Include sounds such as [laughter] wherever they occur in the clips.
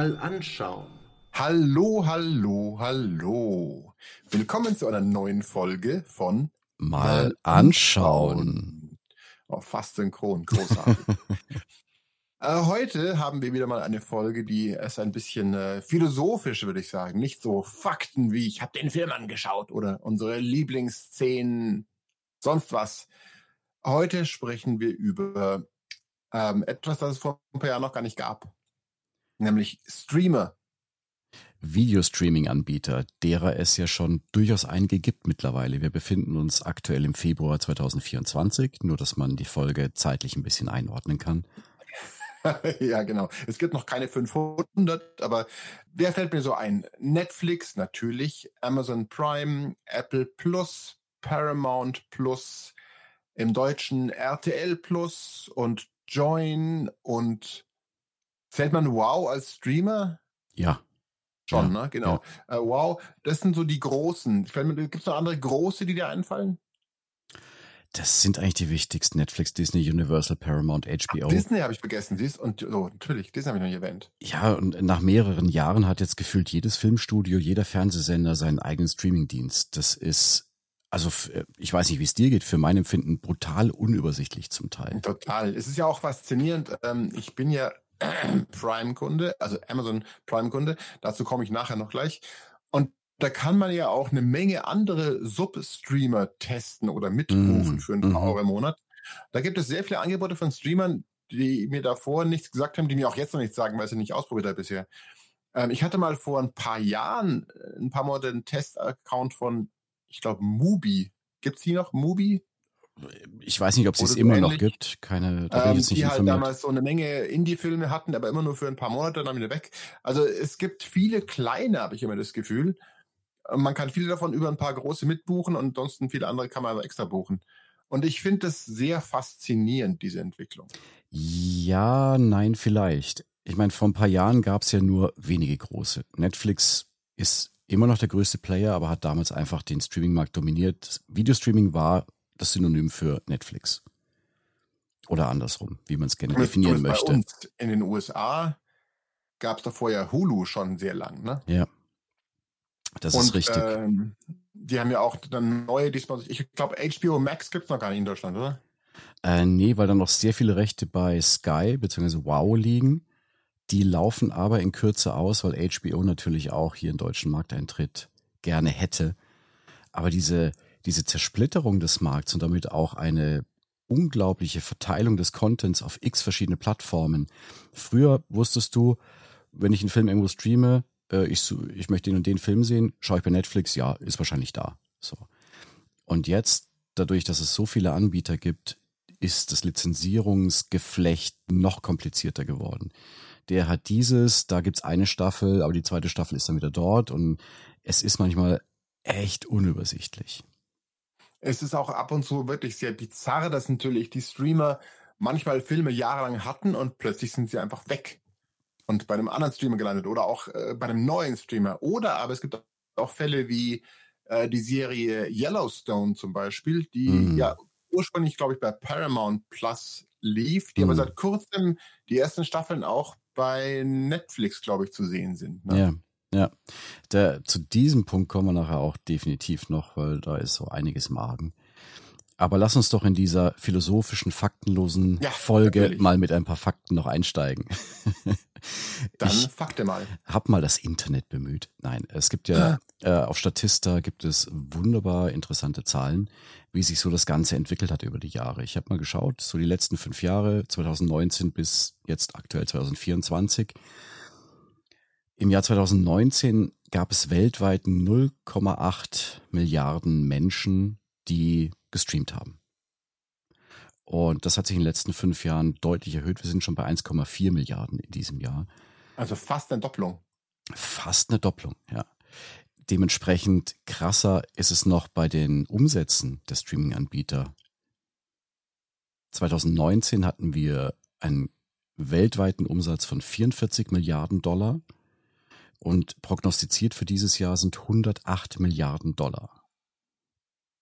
mal anschauen. Hallo, hallo, hallo. Willkommen zu einer neuen Folge von Mal anschauen. Oh, fast synchron, großartig. [laughs] äh, heute haben wir wieder mal eine Folge, die ist ein bisschen äh, philosophisch, würde ich sagen. Nicht so Fakten wie ich habe den Film angeschaut oder unsere Lieblingsszenen, sonst was. Heute sprechen wir über ähm, etwas, das es vor ein paar Jahren noch gar nicht gab. Nämlich Streamer. Videostreaming-Anbieter, derer es ja schon durchaus einige gibt mittlerweile. Wir befinden uns aktuell im Februar 2024, nur dass man die Folge zeitlich ein bisschen einordnen kann. [laughs] ja, genau. Es gibt noch keine 500, aber wer fällt mir so ein? Netflix natürlich, Amazon Prime, Apple Plus, Paramount Plus, im Deutschen RTL Plus und Join und zählt man Wow als Streamer? Ja. Schon, Ja, ne? Genau. Äh, wow, das sind so die großen. Gibt es noch andere große, die dir einfallen? Das sind eigentlich die wichtigsten. Netflix, Disney, Universal, Paramount, HBO. Disney habe ich vergessen, siehst und so, natürlich, Disney habe ich noch nicht erwähnt. Ja, und nach mehreren Jahren hat jetzt gefühlt jedes Filmstudio, jeder Fernsehsender seinen eigenen Streamingdienst. Das ist, also f- ich weiß nicht, wie es dir geht, für mein Empfinden brutal unübersichtlich zum Teil. Total. Es ist ja auch faszinierend. Ähm, ich bin ja [clears throat] Prime-Kunde, also Amazon Prime-Kunde. Dazu komme ich nachher noch gleich. Und da kann man ja auch eine Menge andere Sub-Streamer testen oder mitbuchen Mm, für ein paar mhm. Euro im Monat. Da gibt es sehr viele Angebote von Streamern, die mir davor nichts gesagt haben, die mir auch jetzt noch nichts sagen, weil ich sie nicht ausprobiert habe bisher. Ähm, ich hatte mal vor ein paar Jahren, äh, ein paar Monate einen Test-Account von, ich glaube, Mubi. Gibt's die noch? Mubi? Ich weiß nicht, ob es es immer noch ähnlich. gibt. Keine, da bin ähm, ich jetzt nicht die halt informiert. damals so eine Menge Indie-Filme hatten, aber immer nur für ein paar Monate dann wieder weg. Also es gibt viele kleine, habe ich immer das Gefühl. Man kann viele davon über ein paar große mitbuchen und ansonsten viele andere kann man aber extra buchen. Und ich finde das sehr faszinierend, diese Entwicklung. Ja, nein, vielleicht. Ich meine, vor ein paar Jahren gab es ja nur wenige große. Netflix ist immer noch der größte Player, aber hat damals einfach den Streaming-Markt dominiert. Videostreaming war das Synonym für Netflix. Oder andersrum, wie man es gerne Zumindest- definieren zumindest möchte. Bei uns in den USA gab es da vorher Hulu schon sehr lang. Ne? Ja, das und ist richtig. Ähm, die haben ja auch dann neue, diesmal, ich glaube, HBO Max gibt es noch gar nicht in Deutschland, oder? Äh, nee, weil da noch sehr viele Rechte bei Sky bzw. Wow liegen. Die laufen aber in Kürze aus, weil HBO natürlich auch hier in deutschen Markteintritt gerne hätte. Aber diese, diese Zersplitterung des Markts und damit auch eine unglaubliche Verteilung des Contents auf x verschiedene Plattformen. Früher wusstest du, wenn ich einen Film irgendwo streame, äh, ich, ich möchte den und den Film sehen, schaue ich bei Netflix, ja, ist wahrscheinlich da. So. Und jetzt, dadurch, dass es so viele Anbieter gibt, ist das Lizenzierungsgeflecht noch komplizierter geworden. Der hat dieses, da gibt's eine Staffel, aber die zweite Staffel ist dann wieder dort und es ist manchmal echt unübersichtlich. Es ist auch ab und zu wirklich sehr bizarr, dass natürlich die Streamer manchmal Filme jahrelang hatten und plötzlich sind sie einfach weg und bei einem anderen Streamer gelandet oder auch äh, bei einem neuen Streamer. Oder aber es gibt auch Fälle wie äh, die Serie Yellowstone zum Beispiel, die Mhm. ja ursprünglich, glaube ich, bei Paramount Plus lief, die aber Mhm. seit kurzem die ersten Staffeln auch bei Netflix, glaube ich, zu sehen sind. Ne? Ja, ja. Da, zu diesem Punkt kommen wir nachher auch definitiv noch, weil da ist so einiges im Argen. Aber lass uns doch in dieser philosophischen, faktenlosen Ja, Folge natürlich. mal mit ein paar Fakten noch einsteigen. [laughs] Dann ich fakte mal. hab mal das Internet bemüht. Nein, es gibt ja [gasps] äh, auf Statista gibt es wunderbar interessante Zahlen, wie sich so das Ganze entwickelt hat über die Jahre. Ich habe mal geschaut, so die letzten fünf Jahre, 2019 bis jetzt aktuell 2024. Im Jahr 2019 gab es weltweit 0,8 Milliarden Menschen, die gestreamt haben. Und das hat sich in den letzten fünf Jahren deutlich erhöht. Wir sind schon bei 1,4 Milliarden in diesem Jahr. Also fast eine Doppelung. Fast eine Doppelung, ja. Dementsprechend krasser ist es noch bei den Umsätzen der Streaming-Anbieter. 2019 hatten wir einen weltweiten Umsatz von 44 Milliarden Dollar und prognostiziert für dieses Jahr sind 108 Milliarden Dollar,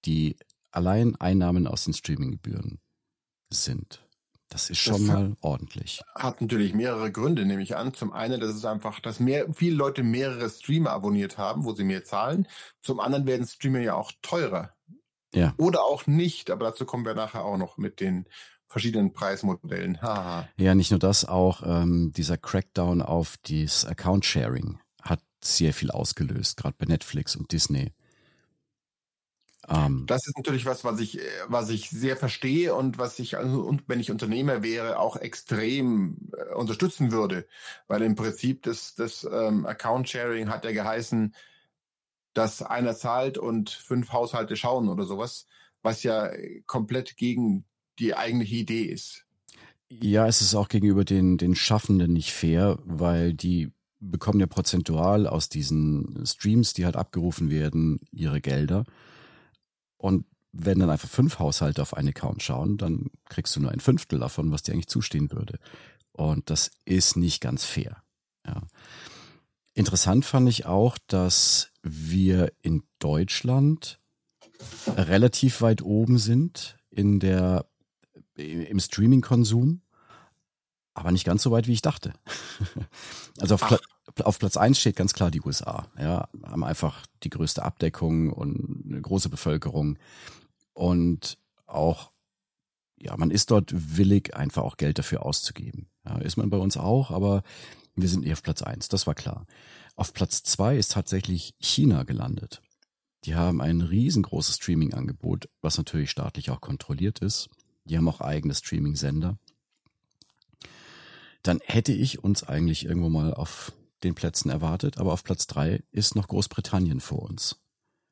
die allein Einnahmen aus den Streaminggebühren sind. Das ist schon das mal ordentlich. Hat natürlich mehrere Gründe, nehme ich an. Zum einen, das ist einfach, dass mehr, viele Leute mehrere Streamer abonniert haben, wo sie mehr zahlen. Zum anderen werden Streamer ja auch teurer. Ja. Oder auch nicht, aber dazu kommen wir nachher auch noch mit den verschiedenen Preismodellen. Haha. Ja, nicht nur das, auch ähm, dieser Crackdown auf das Account-Sharing sehr viel ausgelöst, gerade bei Netflix und Disney. Ähm, das ist natürlich was, was ich, was ich sehr verstehe und was ich, und wenn ich Unternehmer wäre, auch extrem äh, unterstützen würde. Weil im Prinzip das, das ähm, Account-Sharing hat ja geheißen, dass einer zahlt und fünf Haushalte schauen oder sowas, was ja komplett gegen die eigentliche Idee ist. Ja, es ist auch gegenüber den, den Schaffenden nicht fair, weil die bekommen ja prozentual aus diesen Streams, die halt abgerufen werden, ihre Gelder. Und wenn dann einfach fünf Haushalte auf einen Account schauen, dann kriegst du nur ein Fünftel davon, was dir eigentlich zustehen würde. Und das ist nicht ganz fair. Ja. Interessant fand ich auch, dass wir in Deutschland relativ weit oben sind in der, im Streaming-Konsum, aber nicht ganz so weit, wie ich dachte. [laughs] also auf, Pla auf Platz eins steht ganz klar die USA. Ja, haben einfach die größte Abdeckung und eine große Bevölkerung. Und auch, ja, man ist dort willig, einfach auch Geld dafür auszugeben. Ja, ist man bei uns auch, aber wir sind eher auf Platz eins. Das war klar. Auf Platz zwei ist tatsächlich China gelandet. Die haben ein riesengroßes Streaming-Angebot, was natürlich staatlich auch kontrolliert ist. Die haben auch eigene Streaming-Sender. Dann hätte ich uns eigentlich irgendwo mal auf den Plätzen erwartet, aber auf Platz drei ist noch Großbritannien vor uns.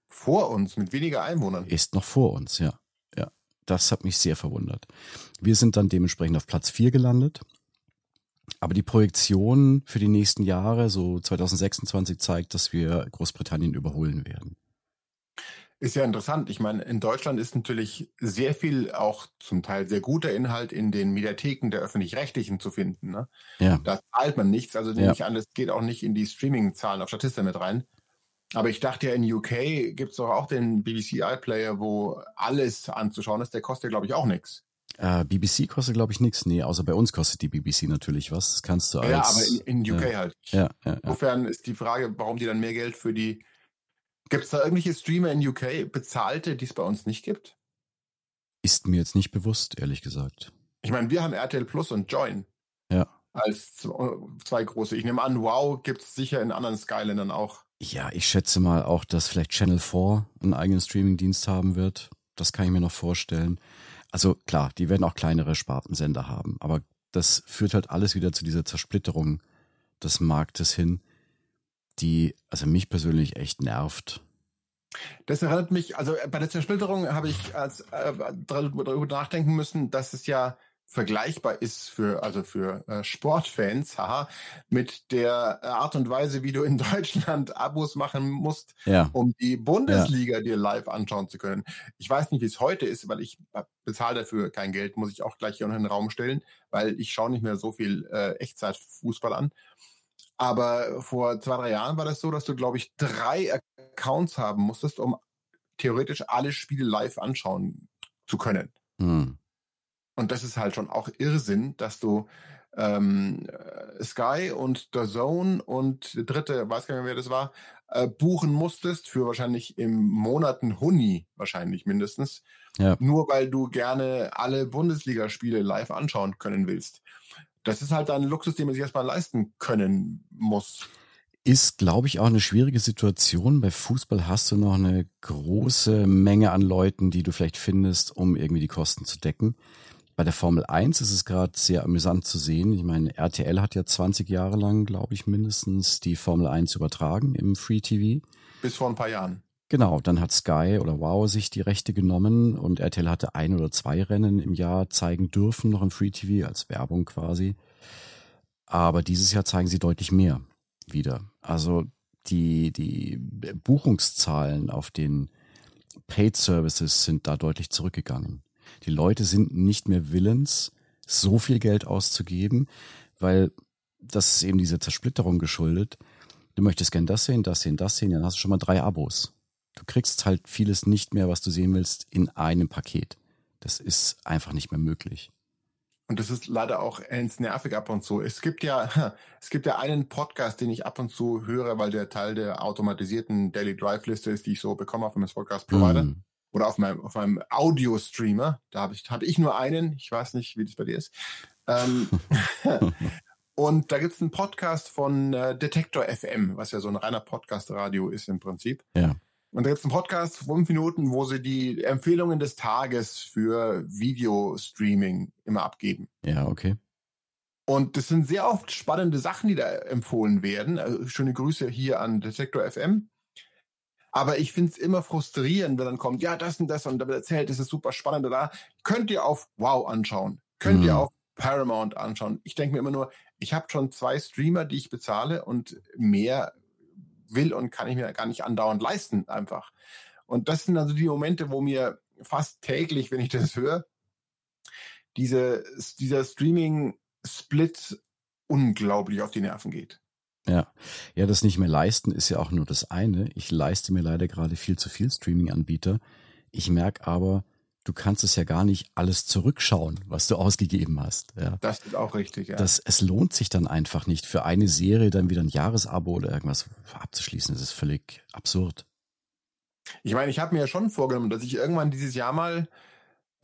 Vor uns, mit weniger Einwohnern? Ist noch vor uns, ja. Ja, das hat mich sehr verwundert. Wir sind dann dementsprechend auf Platz vier gelandet. Aber die Projektion für die nächsten Jahre, so 2026, zeigt, dass wir Großbritannien überholen werden. Ist ja interessant. Ich meine, in Deutschland ist natürlich sehr viel auch zum Teil sehr guter Inhalt in den Mediatheken der öffentlich-rechtlichen zu finden. Ne? Ja. Da zahlt man nichts, also nehme ja. ich an, das geht auch nicht in die Streaming-Zahlen auf Statista mit rein. Aber ich dachte ja, in UK gibt es doch auch den BBC iPlayer, wo alles anzuschauen ist. Der kostet, glaube ich, auch nichts. Äh, BBC kostet, glaube ich, nichts. Nee, außer bei uns kostet die BBC natürlich was. Das kannst du als. Ja, aber in, in UK äh, halt. Ja, ja, Insofern ist die Frage, warum die dann mehr Geld für die Gibt es da irgendwelche Streamer in UK, bezahlte, die es bei uns nicht gibt? Ist mir jetzt nicht bewusst, ehrlich gesagt. Ich meine, wir haben RTL Plus und Join. Ja. Als zwei große. Ich nehme an, Wow gibt es sicher in anderen Skylandern auch. Ja, ich schätze mal auch, dass vielleicht Channel 4 einen eigenen Streamingdienst haben wird. Das kann ich mir noch vorstellen. Also klar, die werden auch kleinere Spartensender haben, aber das führt halt alles wieder zu dieser Zersplitterung des Marktes hin die also mich persönlich echt nervt. Das erinnert mich, also äh, bei der Zersplitterung habe ich als, äh, darüber nachdenken müssen, dass es ja vergleichbar ist für also für äh, Sportfans, haha, mit der Art und Weise, wie du in [laughs] Deutschland Abos machen musst, ja. um die Bundesliga ja. dir live anschauen zu können. Ich weiß nicht, wie es heute ist, weil ich bezahle dafür kein Geld, muss ich auch gleich hier in den Raum stellen, weil ich schaue nicht mehr so viel äh, Echtzeitfußball an. Aber vor zwei, drei Jahren war das so, dass du, glaube ich, drei Accounts haben musstest, um theoretisch alle Spiele live anschauen zu können. Hm. Und das ist halt schon auch Irrsinn, dass du ähm, Sky und The Zone und der dritte, weiß gar nicht mehr, wer das war, äh, buchen musstest für wahrscheinlich im Monat ein Huni, wahrscheinlich mindestens. Ja. Nur weil du gerne alle Bundesligaspiele live anschauen können willst das ist halt ein Luxus, den man sich erstmal leisten können muss. Ist, glaube ich, auch eine schwierige Situation. Bei Fußball hast du noch eine große Menge an Leuten, die du vielleicht findest, um irgendwie die Kosten zu decken. Bei der Formel 1 ist es gerade sehr amüsant zu sehen. Ich meine, RTL hat ja 20 Jahre lang, glaube ich, mindestens die Formel 1 übertragen im Free TV. Bis vor ein paar Jahren. Genau, dann hat Sky oder Wow sich die Rechte genommen und RTL hatte ein oder zwei Rennen im Jahr zeigen dürfen, noch im Free TV als Werbung quasi. Aber dieses Jahr zeigen sie deutlich mehr wieder. Also die, die Buchungszahlen auf den Paid Services sind da deutlich zurückgegangen. Die Leute sind nicht mehr willens, so viel Geld auszugeben, weil das ist eben diese Zersplitterung geschuldet. Du möchtest gern das sehen, das sehen, das sehen, dann hast du schon mal drei Abos. Du kriegst halt vieles nicht mehr, was du sehen willst, in einem Paket. Das ist einfach nicht mehr möglich. Und das ist leider auch ends nervig ab und zu. Es gibt ja, [laughs] es gibt ja einen Podcast, den ich ab und zu höre, weil der Teil der automatisierten Daily Drive Liste ist, die ich so bekomme auf meinem Podcast Provider. Mm. Oder auf meinem, auf meinem Audio-Streamer. Da habe ich, hatte ich nur einen. Ich weiß nicht, wie das bei dir ist. Ähm, [laughs] [laughs] und da gibt es einen Podcast von äh, Detektor FM, was ja so ein reiner Podcast-Radio ist im Prinzip. Ja. Und da gibt es einen Podcast, fünf Minuten, wo sie die Empfehlungen des Tages für Videostreaming immer abgeben. Ja, okay. Und das sind sehr oft spannende Sachen, die da empfohlen werden. Also schöne Grüße hier an Detektor FM. Aber ich finde es immer frustrierend, wenn dann kommt, ja, das und das und da wird erzählt, das ist super spannend. Da könnt ihr auf Wow anschauen. Könnt mhm. ihr auf Paramount anschauen. Ich denke mir immer nur, ich habe schon zwei Streamer, die ich bezahle und mehr will und kann ich mir gar nicht andauernd leisten einfach. Und das sind also die Momente, wo mir fast täglich, wenn ich das höre, diese, dieser Streaming-Split unglaublich auf die Nerven geht. Ja, ja, das nicht mehr leisten ist ja auch nur das eine. Ich leiste mir leider gerade viel zu viel Streaming-Anbieter. Ich merke aber, du kannst es ja gar nicht alles zurückschauen, was du ausgegeben hast. Ja. Das ist auch richtig, ja. Das, es lohnt sich dann einfach nicht, für eine Serie dann wieder ein Jahresabo oder irgendwas abzuschließen. Das ist völlig absurd. Ich meine, ich habe mir ja schon vorgenommen, dass ich irgendwann dieses Jahr mal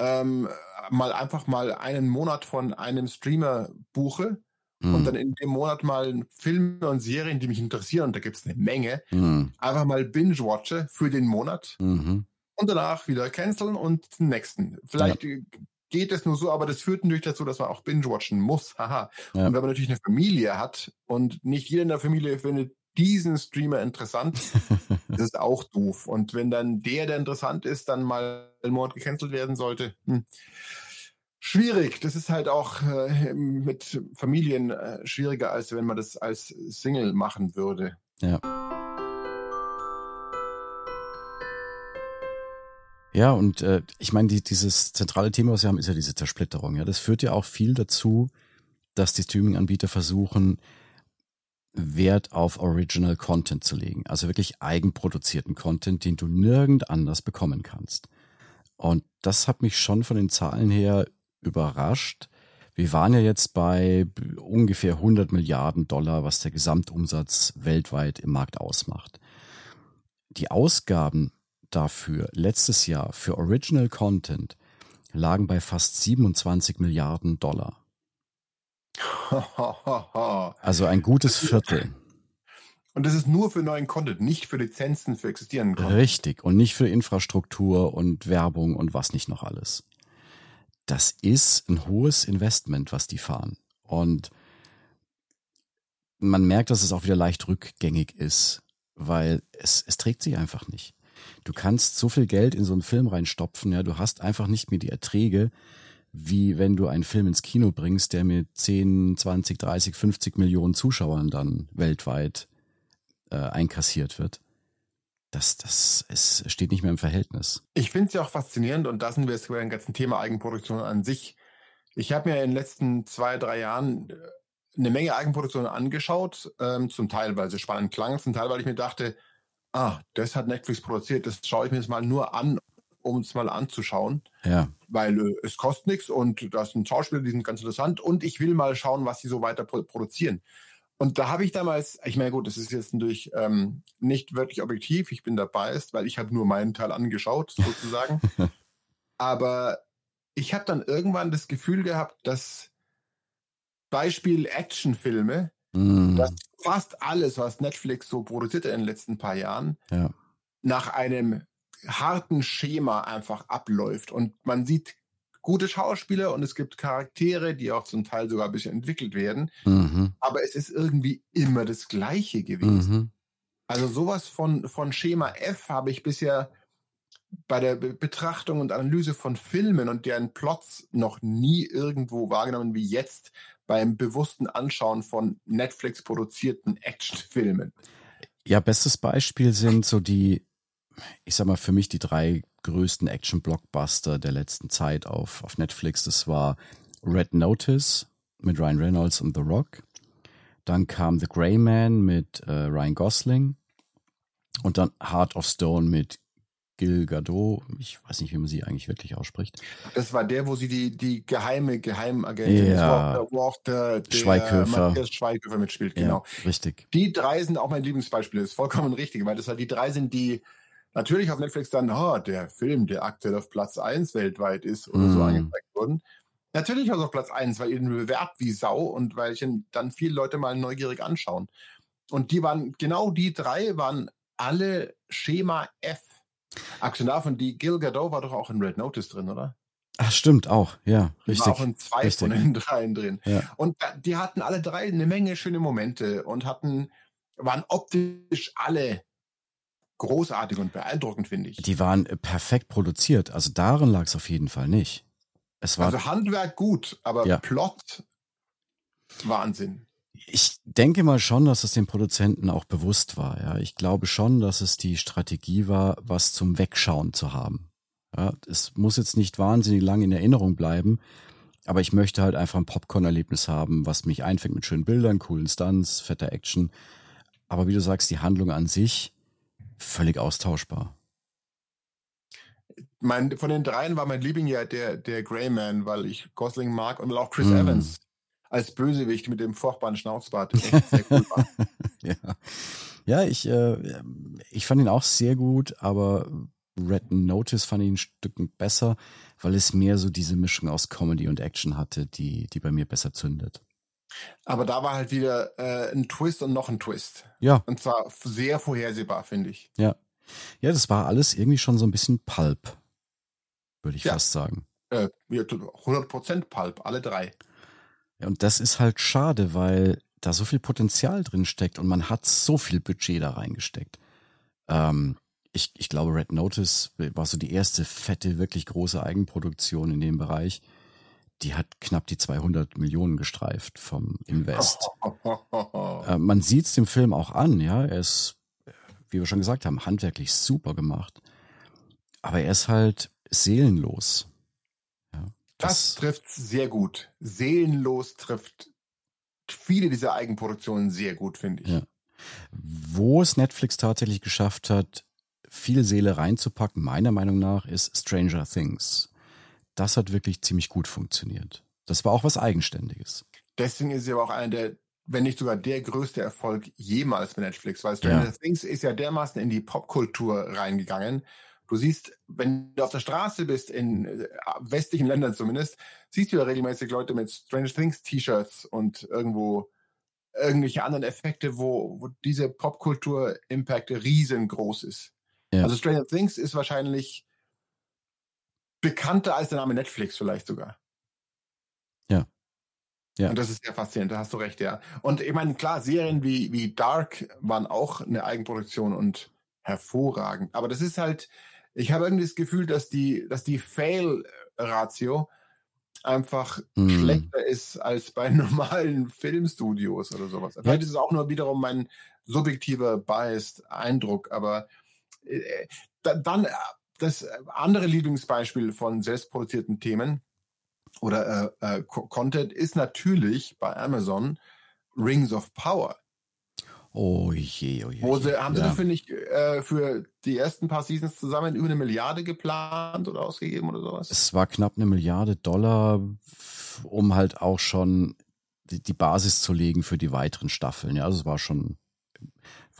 ähm, mal einfach mal einen Monat von einem Streamer buche mhm. und dann in dem Monat mal Filme und Serien, die mich interessieren, und da gibt es eine Menge, mhm. einfach mal binge-watche für den Monat. Mhm und danach wieder canceln und den nächsten. Vielleicht ja. geht es nur so, aber das führt natürlich dazu, dass man auch binge-watchen muss. Haha. Ja. Und wenn man natürlich eine Familie hat und nicht jeder in der Familie findet diesen Streamer interessant, [laughs] das ist auch doof. Und wenn dann der, der interessant ist, dann mal einen Monat gecancelt werden sollte, hm. schwierig. Das ist halt auch äh, mit Familien äh, schwieriger, als wenn man das als Single machen würde. Ja. Ja, und äh, ich meine, die, dieses zentrale Thema, was wir haben, ist ja diese Zersplitterung. Ja, das führt ja auch viel dazu, dass die Streaming-Anbieter versuchen, Wert auf Original Content zu legen. Also wirklich eigenproduzierten Content, den du nirgend anders bekommen kannst. Und das hat mich schon von den Zahlen her überrascht. Wir waren ja jetzt bei ungefähr 100 Milliarden Dollar, was der Gesamtumsatz weltweit im Markt ausmacht. Die Ausgaben dafür letztes Jahr für Original Content lagen bei fast 27 Milliarden Dollar. [laughs] Also ein gutes Viertel. Und das ist nur für neuen Content, nicht für Lizenzen für existierenden Content. Richtig. Und nicht für Infrastruktur und Werbung und was nicht noch alles. Das ist ein hohes Investment, was die fahren. Und man merkt, dass es auch wieder leicht rückgängig ist, weil es, es trägt sich einfach nicht du kannst so viel Geld in so einen Film reinstopfen, ja, du hast einfach nicht mehr die Erträge, wie wenn du einen Film ins Kino bringst, der mit 10, 20, 30, 50 Millionen Zuschauern dann weltweit äh, einkassiert wird. Das, das es steht nicht mehr im Verhältnis. Ich finde es ja auch faszinierend und da sind wir jetzt bei dem ganzen Thema Eigenproduktion an sich. Ich habe mir in den letzten zwei, drei Jahren äh, eine Menge Eigenproduktionen angeschaut, ähm, zum Teil, weil sie spannend klangen, zum Teil, weil ich mir dachte, ah, das hat Netflix produziert, das schaue ich mir jetzt mal nur an, um es mal anzuschauen. Ja. Weil äh, es kostet nichts und das sind Schauspieler, die sind ganz interessant und ich will mal schauen, was sie so weiter produzieren. Und da habe ich damals, ich meine, gut, das ist jetzt natürlich ähm, nicht wirklich objektiv, ich bin dabei, weil ich habe nur meinen Teil angeschaut, [laughs] sozusagen. Aber ich habe dann irgendwann das Gefühl gehabt, dass Beispiel Actionfilme Mm. Dass fast alles, was Netflix so produziert in den letzten paar Jahren, ja. nach einem harten Schema einfach abläuft. Und man sieht gute Schauspieler und es gibt Charaktere, die auch zum Teil sogar ein bisschen entwickelt werden. Mhm. Aber es ist irgendwie immer das Gleiche gewesen. Mhm. Also sowas von, von Schema F habe ich bisher bei der Be Betrachtung und Analyse von Filmen und deren Plots noch nie irgendwo wahrgenommen wie jetzt beim bewussten Anschauen von Netflix produzierten Actionfilmen. Ja, bestes Beispiel sind so die, ich sag mal, für mich die drei größten Action-Blockbuster der letzten Zeit auf, auf Netflix. Das war Red Notice mit Ryan Reynolds und The Rock. Dann kam The Grey Man mit äh, Ryan Gosling. Und dann Heart of Stone mit Gil Gadot. Ich weiß nicht, wie man sie eigentlich wirklich ausspricht. Das war der, wo sie die, die geheime Geheimagentin Ja. ist, wo auch der, der Schweighöfer. Matthias Schweighöfer mitspielt, genau. Ja, richtig. Die drei sind auch mein Lieblingsbeispiel, das ist vollkommen richtig, weil das halt die drei sind, die natürlich auf Netflix dann, oh, der Film, der aktuell auf Platz 1 weltweit ist oder so Mm. angezeigt wurden. Natürlich war es auf Platz 1, weil ihr den bewerbt wie Sau und weil ich ihn dann viele Leute mal neugierig anschauen. Und die waren, genau die drei waren alle Schema F. Abgesehen davon, die Gil Gadot war doch auch in Red Notice drin, oder? Ach, stimmt auch. Ja, richtig. war auch in zwei richtig. von den [laughs] dreien drin. Ja. Und die hatten alle drei eine Menge schöne Momente und hatten, waren optisch alle großartig und beeindruckend, finde ich. Die waren äh, perfekt produziert. Also daran lag es auf jeden Fall nicht. Es war Also Handwerk gut, aber Ja. Plot Wahnsinn. Ich denke mal schon, dass es den Produzenten auch bewusst war. Ja, ich glaube schon, dass es die Strategie war, was zum Wegschauen zu haben. Ja, es muss jetzt nicht wahnsinnig lang in Erinnerung bleiben, aber ich möchte halt einfach ein Popcorn-Erlebnis haben, was mich einfängt mit schönen Bildern, coolen Stunts, fetter Action. Aber wie du sagst, die Handlung an sich völlig austauschbar. Mein, von den dreien war mein Liebling ja der, der Greyman, weil ich Gosling mag und weil auch Chris Mm. Evans als Bösewicht mit dem furchtbaren Schnauzbart cool [laughs] ja, ja ich, äh, ich fand ihn auch sehr gut, aber Red Notice fand ihn ein Stück besser, weil es mehr so diese Mischung aus Comedy und Action hatte, die, die bei mir besser zündet. Aber da war halt wieder äh, ein Twist und noch ein Twist. Ja, Und zwar sehr vorhersehbar, finde ich. ja. Ja, das war alles irgendwie schon so ein bisschen Pulp, würde ich Ja. fast sagen. Äh, ja, 100% Pulp, alle drei. Ja, und das ist halt schade, weil da so viel Potenzial drin steckt und man hat so viel Budget da reingesteckt. Ähm, ich, ich glaube, Red Notice war so die erste fette, wirklich große Eigenproduktion in dem Bereich. Die hat knapp die 200 Millionen gestreift vom Invest. [laughs] Äh, man sieht es dem Film auch an, ja. Er ist, wie wir schon gesagt haben, handwerklich super gemacht. Aber er ist halt seelenlos. Ja, Das trifft sehr gut. Seelenlos trifft viele dieser Eigenproduktionen sehr gut, finde ich. Ja. Wo es Netflix tatsächlich geschafft hat, viel Seele reinzupacken, meiner Meinung nach, ist Stranger Things. Das hat wirklich ziemlich gut funktioniert. Das war auch was Eigenständiges. Deswegen ist sie aber auch einer der, wenn nicht sogar der größte Erfolg jemals mit Netflix, weil Stranger Ja. Things ist ja dermaßen in die Popkultur reingegangen. Du siehst, wenn du auf der Straße bist, in äh, westlichen Ländern zumindest, siehst du ja regelmäßig Leute mit Stranger Things T-Shirts und irgendwo irgendwelche anderen Effekte, wo, wo diese Popkultur-Impact riesengroß ist. Ja. Also Stranger Things ist wahrscheinlich bekannter als der Name Netflix vielleicht sogar. Ja. Ja. Und das ist sehr faszinierend, da hast du recht, ja. Und ich meine, klar, Serien wie, wie Dark waren auch eine Eigenproduktion und hervorragend. Aber das ist halt, ich habe irgendwie das Gefühl, dass die, dass die Fail-Ratio einfach Mm. schlechter ist als bei [laughs] normalen Filmstudios oder sowas. Vielleicht ist es auch nur wiederum mein subjektiver biased Eindruck, aber äh, da, dann äh, das andere Lieblingsbeispiel von selbstproduzierten Themen oder äh, äh, Co- Content ist natürlich bei Amazon Rings of Power. Oh je, oh je. Wo sie, haben sie ja. dafür nicht äh, für die ersten paar Seasons zusammen über eine Milliarde geplant oder ausgegeben oder sowas? Es war knapp eine Milliarde Dollar, um halt auch schon die, die Basis zu legen für die weiteren Staffeln. Ja, also es war schon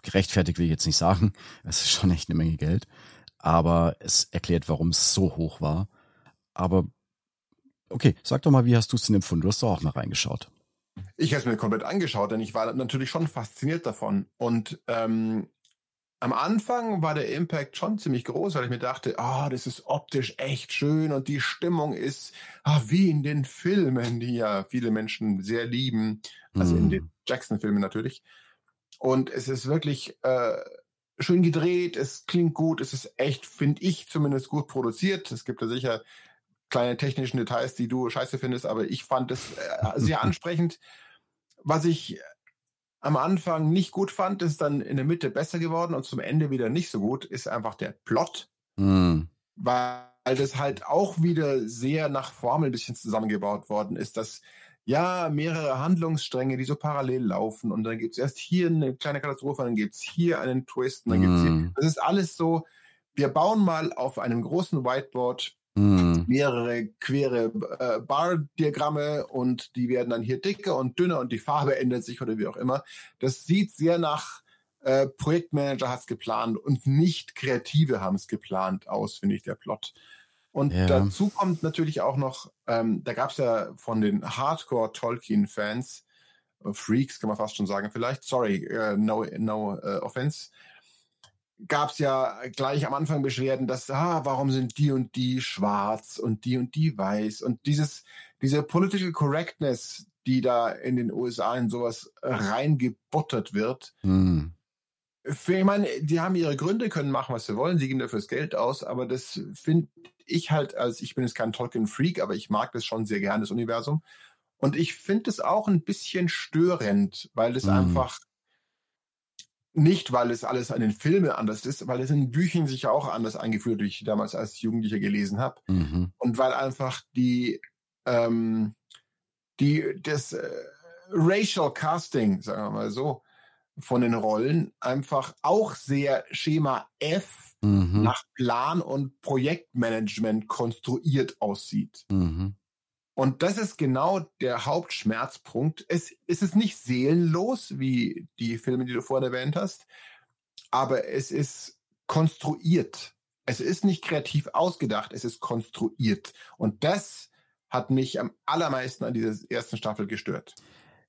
gerechtfertigt, will ich jetzt nicht sagen. [laughs] Es ist schon echt eine Menge Geld. Aber es erklärt, warum es so hoch war. Aber okay, sag doch mal, wie hast du es denn empfunden? Du hast doch auch mal reingeschaut. Ich habe es mir komplett angeschaut, denn ich war natürlich schon fasziniert davon. Und ähm, am Anfang war der Impact schon ziemlich groß, weil ich mir dachte, ah, das ist optisch echt schön und die Stimmung ist ah, wie in den Filmen, die ja viele Menschen sehr lieben, also in Mhm. den Jackson-Filmen natürlich. Und es ist wirklich äh, schön gedreht, es klingt gut, es ist echt, finde ich zumindest gut produziert. Es gibt da sicher kleine technischen Details, die du scheiße findest, aber ich fand es äh, sehr [laughs] ansprechend. Was ich am Anfang nicht gut fand, ist dann in der Mitte besser geworden und zum Ende wieder nicht so gut, ist einfach der Plot. Mhm. Weil das halt auch wieder sehr nach Formel ein bisschen zusammengebaut worden ist, dass ja, mehrere Handlungsstränge, die so parallel laufen und dann gibt es erst hier eine kleine Katastrophe, dann gibt es hier einen Twist und dann gibt's hier. Mhm. Das ist alles so, wir bauen mal auf einem großen Whiteboard Mm. mehrere quere äh, Bar-Diagramme und die werden dann hier dicker und dünner und die Farbe ändert sich oder wie auch immer. Das sieht sehr nach äh, Projektmanager hat es geplant und nicht Kreative haben es geplant aus, finde ich, der Plot. Und ja. dazu kommt natürlich auch noch, ähm, da gab es ja von den Hardcore-Tolkien-Fans, äh, Freaks kann man fast schon sagen, vielleicht, sorry, uh, no, no uh, offense, gab es ja gleich am Anfang Beschwerden, dass, ah, warum sind die und die schwarz und die und die weiß und dieses, diese Political Correctness, die da in den USA in sowas reingebuttert wird. Hm. Ich meine, die haben ihre Gründe, können machen, was sie wollen, sie geben dafür das Geld aus, aber das finde ich halt, als ich bin jetzt kein Tolkien-Freak, aber ich mag das schon sehr gern, das Universum. Und ich finde es auch ein bisschen störend, weil es hm. einfach nicht, weil es alles an den Filmen anders ist, weil es in Büchern sich auch anders eingeführt, wie ich damals als Jugendlicher gelesen habe. Mhm. Und weil einfach die, ähm, die, das äh, Racial Casting, sagen wir mal so, von den Rollen einfach auch sehr Schema F mhm. nach Plan und Projektmanagement konstruiert aussieht. Mhm. Und das ist genau der Hauptschmerzpunkt. Es, es ist nicht seelenlos, wie die Filme, die du vorhin erwähnt hast, aber es ist konstruiert. Es ist nicht kreativ ausgedacht, es ist konstruiert. Und das hat mich am allermeisten an dieser ersten Staffel gestört.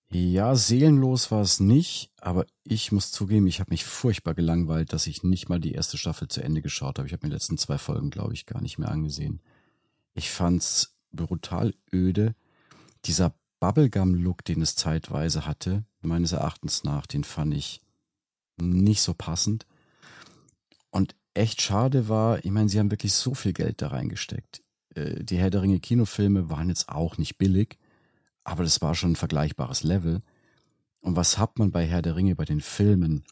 Ja, seelenlos war es nicht, aber ich muss zugeben, ich habe mich furchtbar gelangweilt, dass ich nicht mal die erste Staffel zu Ende geschaut habe. Ich habe mir die letzten zwei Folgen, glaube ich, gar nicht mehr angesehen. Ich fand's brutal öde. Dieser Bubblegum-Look, den es zeitweise hatte, meines Erachtens nach, den fand ich nicht so passend. Und echt schade war, ich meine, sie haben wirklich so viel Geld da reingesteckt. Äh, die Herr der Ringe Kinofilme waren jetzt auch nicht billig, aber das war schon ein vergleichbares Level. Und was hat man bei Herr der Ringe, bei den Filmen?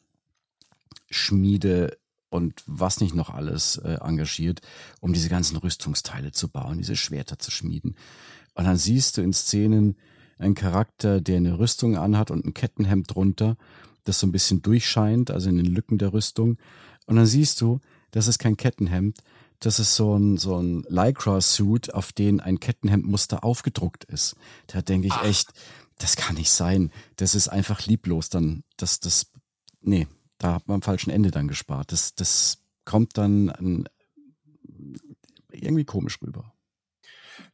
Schmiede, und was nicht noch alles äh, engagiert, um diese ganzen Rüstungsteile zu bauen, diese Schwerter zu schmieden. Und dann siehst du in Szenen einen Charakter, der eine Rüstung anhat und ein Kettenhemd drunter, das so ein bisschen durchscheint, also in den Lücken der Rüstung. Und dann siehst du, das ist kein Kettenhemd, das ist so ein, so ein Lycra-Suit, auf den ein Kettenhemdmuster aufgedruckt ist. Da denke ich Ach. echt, das kann nicht sein. Das ist einfach lieblos. Dann, das, das, nee, da hat man am falschen Ende dann gespart. Das, das kommt dann an, irgendwie komisch rüber.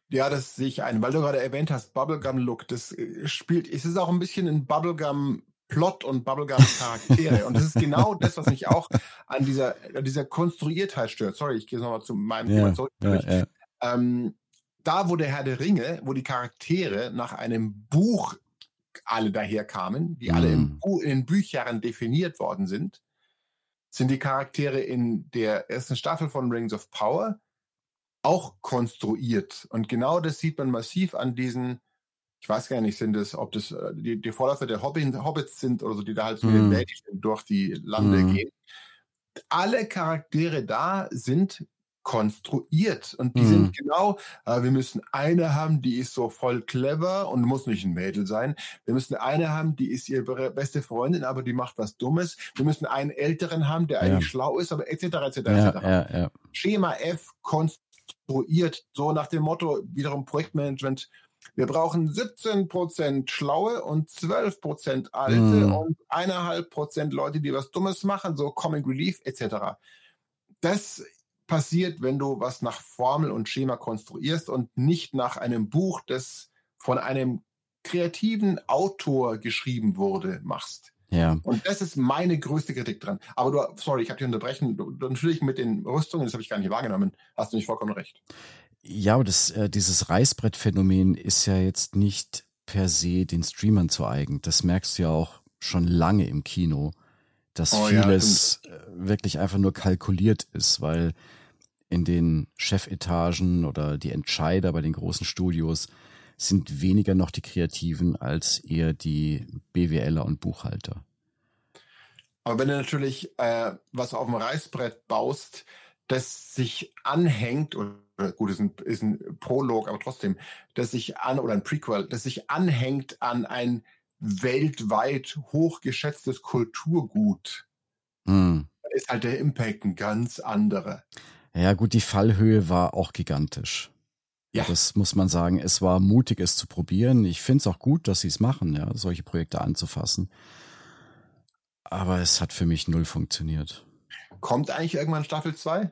Ja, das sehe ich ein, weil du gerade erwähnt hast, Bubblegum-Look, das äh, spielt, es ist auch ein bisschen ein Bubblegum-Plot und Bubblegum-Charaktere. [laughs] und das ist genau das, was mich auch an dieser, an dieser Konstruiertheit stört. Sorry, ich gehe nochmal zu meinem ja, Thema zurück. Ja, ja. Ähm, da, wo der Herr der Ringe, wo die Charaktere nach einem Buch alle daherkamen, die mm. alle mhm. in den Büchern definiert worden sind, sind die Charaktere in der ersten Staffel von Rings of Power auch konstruiert. Und genau das sieht man massiv an diesen, ich weiß gar nicht, sind es, ob das äh, die, die Vorläufer der Hobbits sind oder so, die da halt so mm. durch die Lande mm. gehen. Alle Charaktere da sind konstruiert. Und die mhm. sind genau, äh, wir müssen eine haben, die ist so voll clever und muss nicht ein Mädel sein. Wir müssen eine haben, die ist ihre beste Freundin, aber die macht was Dummes. Wir müssen einen älteren haben, der ja. eigentlich schlau ist, aber etc. etc. Ja, etc. Ja, Schema F konstruiert, so nach dem Motto wiederum Projektmanagement. Wir brauchen 17 Prozent Schlaue und 12 Prozent Alte mhm. und eineinhalb Prozent Leute, die was Dummes machen, so Comic Relief etc. Das passiert, wenn du was nach Formel und Schema konstruierst und nicht nach einem Buch, das von einem kreativen Autor geschrieben wurde, machst. Ja. Und das ist meine größte Kritik dran. Aber du, sorry, ich habe dich unterbrechen. Du, natürlich mit den Rüstungen, das habe ich gar nicht wahrgenommen. Hast du nicht vollkommen recht. Ja, aber das, äh, dieses Reißbrettphänomen ist ja jetzt nicht per se den Streamern zu eigen. Das merkst du ja auch schon lange im Kino, dass Oh ja, vieles äh, wirklich einfach nur kalkuliert ist, weil in den Chefetagen oder die Entscheider bei den großen Studios sind weniger noch die Kreativen als eher die BWLer und Buchhalter. Aber wenn du natürlich äh, was auf dem Reißbrett baust, das sich anhängt, oder gut, ist ein, ist ein Prolog, aber trotzdem, das sich an, oder ein Prequel, das sich anhängt an ein weltweit hochgeschätztes Kulturgut, Hm. dann ist halt der Impact ein ganz anderer. Ja, gut, die Fallhöhe war auch gigantisch. Ja. Das muss man sagen. Es war mutig, es zu probieren. Ich finde es auch gut, dass sie es machen, ja, solche Projekte anzufassen. Aber es hat für mich null funktioniert. Kommt eigentlich irgendwann Staffel 2?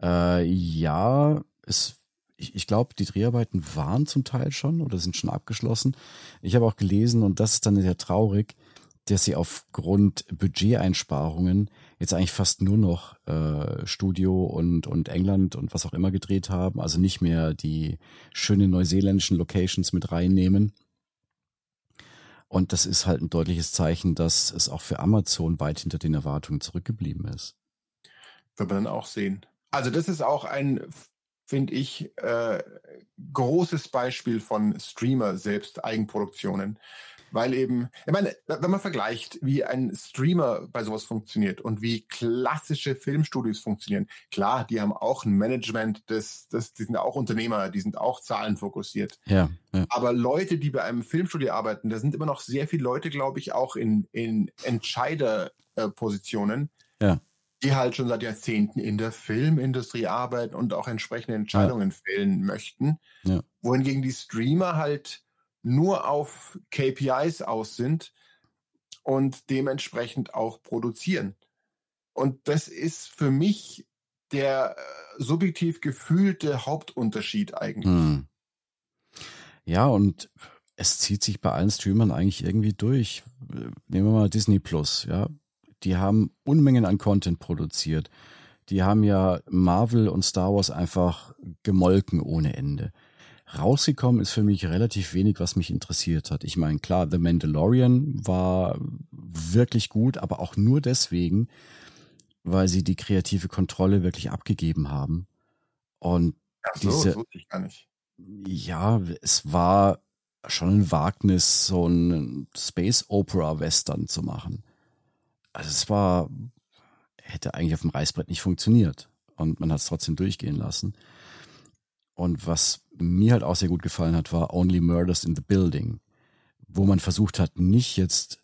Äh, ja, es, ich, ich glaube, die Dreharbeiten waren zum Teil schon oder sind schon abgeschlossen. Ich habe auch gelesen, und das ist dann sehr traurig, dass sie aufgrund Budgeteinsparungen jetzt eigentlich fast nur noch äh, Studio und, und England und was auch immer gedreht haben, also nicht mehr die schönen neuseeländischen Locations mit reinnehmen. Und das ist halt ein deutliches Zeichen, dass es auch für Amazon weit hinter den Erwartungen zurückgeblieben ist. Wird man dann auch sehen. Also das ist auch ein, finde ich, äh, großes Beispiel von Streamer selbst Eigenproduktionen. Weil eben, ich meine, wenn man vergleicht, wie ein Streamer bei sowas funktioniert und wie klassische Filmstudios funktionieren, klar, die haben auch ein Management, das, das, die sind auch Unternehmer, die sind auch zahlenfokussiert. Ja, ja. Aber Leute, die bei einem Filmstudio arbeiten, da sind immer noch sehr viele Leute, glaube ich, auch in, in Entscheiderpositionen, Ja. die halt schon seit Jahrzehnten in der Filmindustrie arbeiten und auch entsprechende Entscheidungen fällen möchten. Ja. Wohingegen die Streamer halt nur auf KPIs aus sind und dementsprechend auch produzieren. Und das ist für mich der äh, subjektiv gefühlte Hauptunterschied eigentlich. Hm. Ja, und es zieht sich bei allen Streamern eigentlich irgendwie durch. Nehmen wir mal Disney Plus, ja. Die haben Unmengen an Content produziert. Die haben ja Marvel und Star Wars einfach gemolken ohne Ende. Rausgekommen ist für mich relativ wenig, was mich interessiert hat. Ich meine, klar, The Mandalorian war wirklich gut, aber auch nur deswegen, weil sie die kreative Kontrolle wirklich abgegeben haben. Und Ach so, diese- das wusste ich gar nicht. ja, es war schon ein Wagnis, so ein Space Opera Western zu machen. Also es war, hätte eigentlich auf dem Reißbrett nicht funktioniert. Und man hat es trotzdem durchgehen lassen. Und was mir halt auch sehr gut gefallen hat, war Only Murders in the Building, wo man versucht hat, nicht jetzt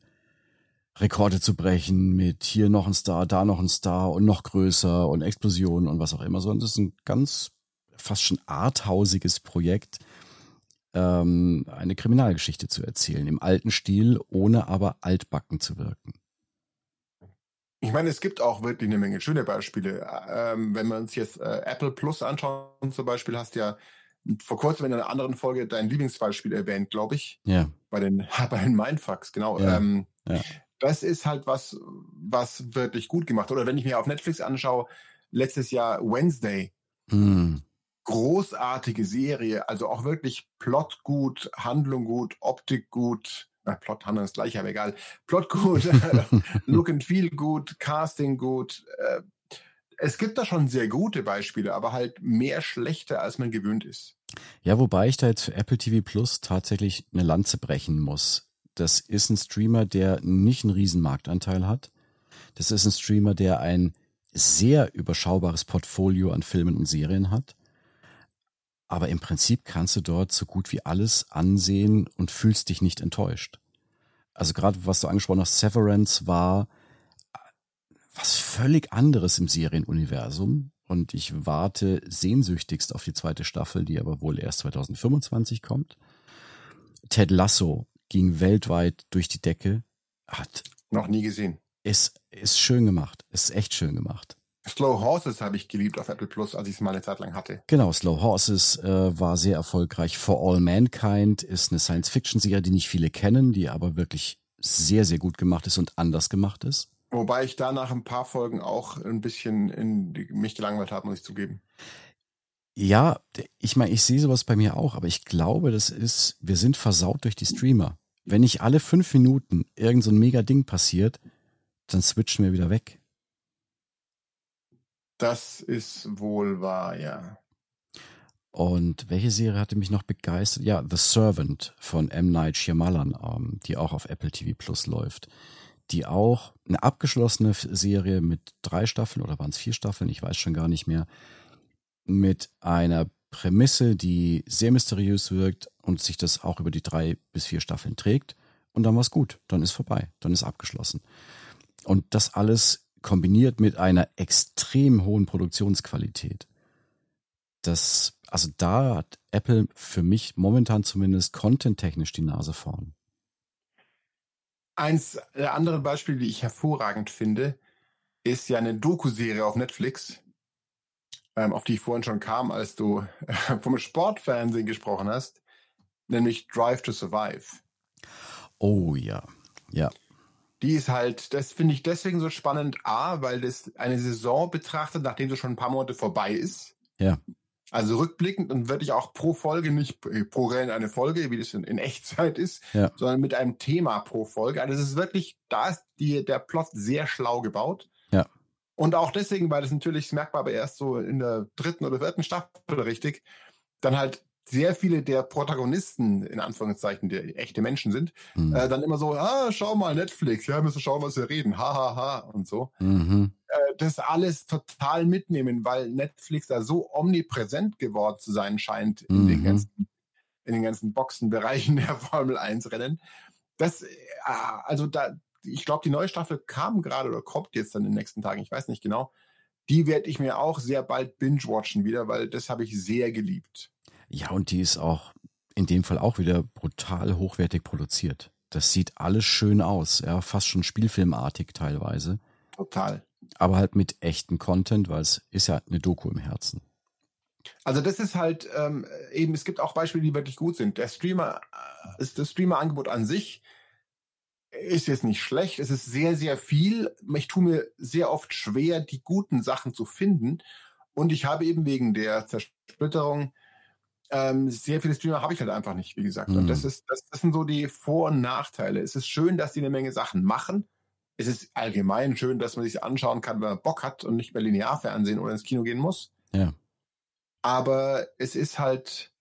Rekorde zu brechen mit hier noch ein Star, da noch ein Star und noch größer und Explosionen und was auch immer, sondern das ist ein ganz fast schon arthausiges Projekt, ähm, eine Kriminalgeschichte zu erzählen, im alten Stil, ohne aber altbacken zu wirken. Ich meine, es gibt auch wirklich eine Menge schöne Beispiele. Ähm, wenn wir uns jetzt äh, Apple Plus anschauen, zum Beispiel, hast du ja vor kurzem in einer anderen Folge dein Lieblingsbeispiel erwähnt, glaube ich, Ja, bei den, [laughs] bei den Mindfucks, genau. Ja, ähm, ja. Das ist halt was, was wirklich gut gemacht. Oder wenn ich mir auf Netflix anschaue, letztes Jahr Wednesday, hm, großartige Serie, also auch wirklich Plot gut, Handlung gut, Optik gut, na, Plot, Handlung ist gleich, aber egal. Plot gut, [laughs] Look and Feel gut, Casting gut. Äh, es gibt da schon sehr gute Beispiele, aber halt mehr schlechte, als man gewöhnt ist. Ja, wobei ich da jetzt für Apple TV Plus tatsächlich eine Lanze brechen muss. Das ist ein Streamer, der nicht einen riesen Marktanteil hat. Das ist ein Streamer, der ein sehr überschaubares Portfolio an Filmen und Serien hat. Aber im Prinzip kannst du dort so gut wie alles ansehen und fühlst dich nicht enttäuscht. Also gerade was du angesprochen hast, Severance war was völlig anderes im Serienuniversum. Und ich warte sehnsüchtigst auf die zweite Staffel, die aber wohl erst 2025 kommt. Ted Lasso ging weltweit durch die Decke, hat, Noch nie gesehen. ist, ist schön gemacht, ist echt schön gemacht. Slow Horses habe ich geliebt auf Apple Plus, als ich es mal eine Zeit lang hatte. Genau, Slow Horses äh, war sehr erfolgreich. For All Mankind ist eine Science-Fiction-Serie, die nicht viele kennen, die aber wirklich sehr, sehr gut gemacht ist und anders gemacht ist. Wobei ich da nach ein paar Folgen auch ein bisschen in mich gelangweilt habe, muss ich zugeben. Ja, ich meine, ich sehe sowas bei mir auch, aber ich glaube, das ist, wir sind versaut durch die Streamer. wenn nicht alle fünf Minuten irgend so ein mega Ding passiert, dann switchen wir wieder weg. Das ist wohl wahr, ja. Und welche Serie hatte mich noch begeistert? Ja, The Servant von M. Night Shyamalan, ähm, die auch auf Apple TV Plus läuft. Die auch eine abgeschlossene Serie mit drei Staffeln oder waren es vier Staffeln? Ich weiß schon gar nicht mehr. Mit einer Prämisse, die sehr mysteriös wirkt und sich das auch über die drei bis vier Staffeln trägt. Und dann war es gut. Dann ist vorbei. Dann ist abgeschlossen. Und das alles kombiniert mit einer extrem hohen Produktionsqualität. Das, also da hat Apple für mich momentan zumindest content-technisch die Nase vorn. Eins der anderen Beispiele, die ich hervorragend finde, ist ja eine Doku-Serie auf Netflix, ähm, auf die ich vorhin schon kam, als du äh, vom Sportfernsehen gesprochen hast, nämlich Drive to Survive. Oh ja, ja. Die ist halt, das finde ich deswegen so spannend, A, weil das eine Saison betrachtet, nachdem sie schon ein paar Monate vorbei ist. Ja. Also rückblickend und wirklich auch pro Folge, nicht pro Rennen eine Folge, wie das in, in Echtzeit ist, Ja. sondern mit einem Thema pro Folge. Also es ist wirklich, da ist die, der Plot sehr schlau gebaut. Ja. Und auch deswegen, weil das natürlich, das merkt man aber erst so in der dritten oder vierten Staffel richtig, dann halt sehr viele der Protagonisten, in Anführungszeichen, die echte Menschen sind, Mhm. äh, dann immer so, ah, schau mal Netflix, ja, müssen schauen, was wir reden, ha, ha, ha, und so Mhm. äh, das alles total mitnehmen, weil Netflix da so omnipräsent geworden zu sein scheint in, den, Mhm. ganzen, in den ganzen Boxenbereichen der Formel 1 Rennen. Das, äh, also da, ich glaube, die neue Staffel kam gerade oder kommt jetzt dann in den nächsten Tagen, ich weiß nicht genau. Die werde ich mir auch sehr bald binge-watchen wieder, weil das habe ich sehr geliebt. Ja, und die ist auch in dem Fall auch wieder brutal hochwertig produziert. Das sieht alles schön aus, ja, fast schon spielfilmartig teilweise, Total. aber halt mit echtem Content, weil es ist ja eine Doku im Herzen. Also das ist halt ähm, eben, es gibt auch Beispiele, die wirklich gut sind. Der Streamer, äh, ist das Streamer-Angebot an sich ist jetzt nicht schlecht. Es ist sehr, sehr viel. Ich tue mir sehr oft schwer, die guten Sachen zu finden. Und ich habe eben wegen der Zersplitterung ähm, sehr viele Streamer habe ich halt einfach nicht, wie gesagt. Und Mhm. das ist, das, das sind so die Vor- und Nachteile. Es ist schön, dass die eine Menge Sachen machen. Es ist allgemein schön, dass man sich anschauen kann, wenn man Bock hat und nicht mehr Linearfernsehen oder ins Kino gehen muss Ja. aber es ist halt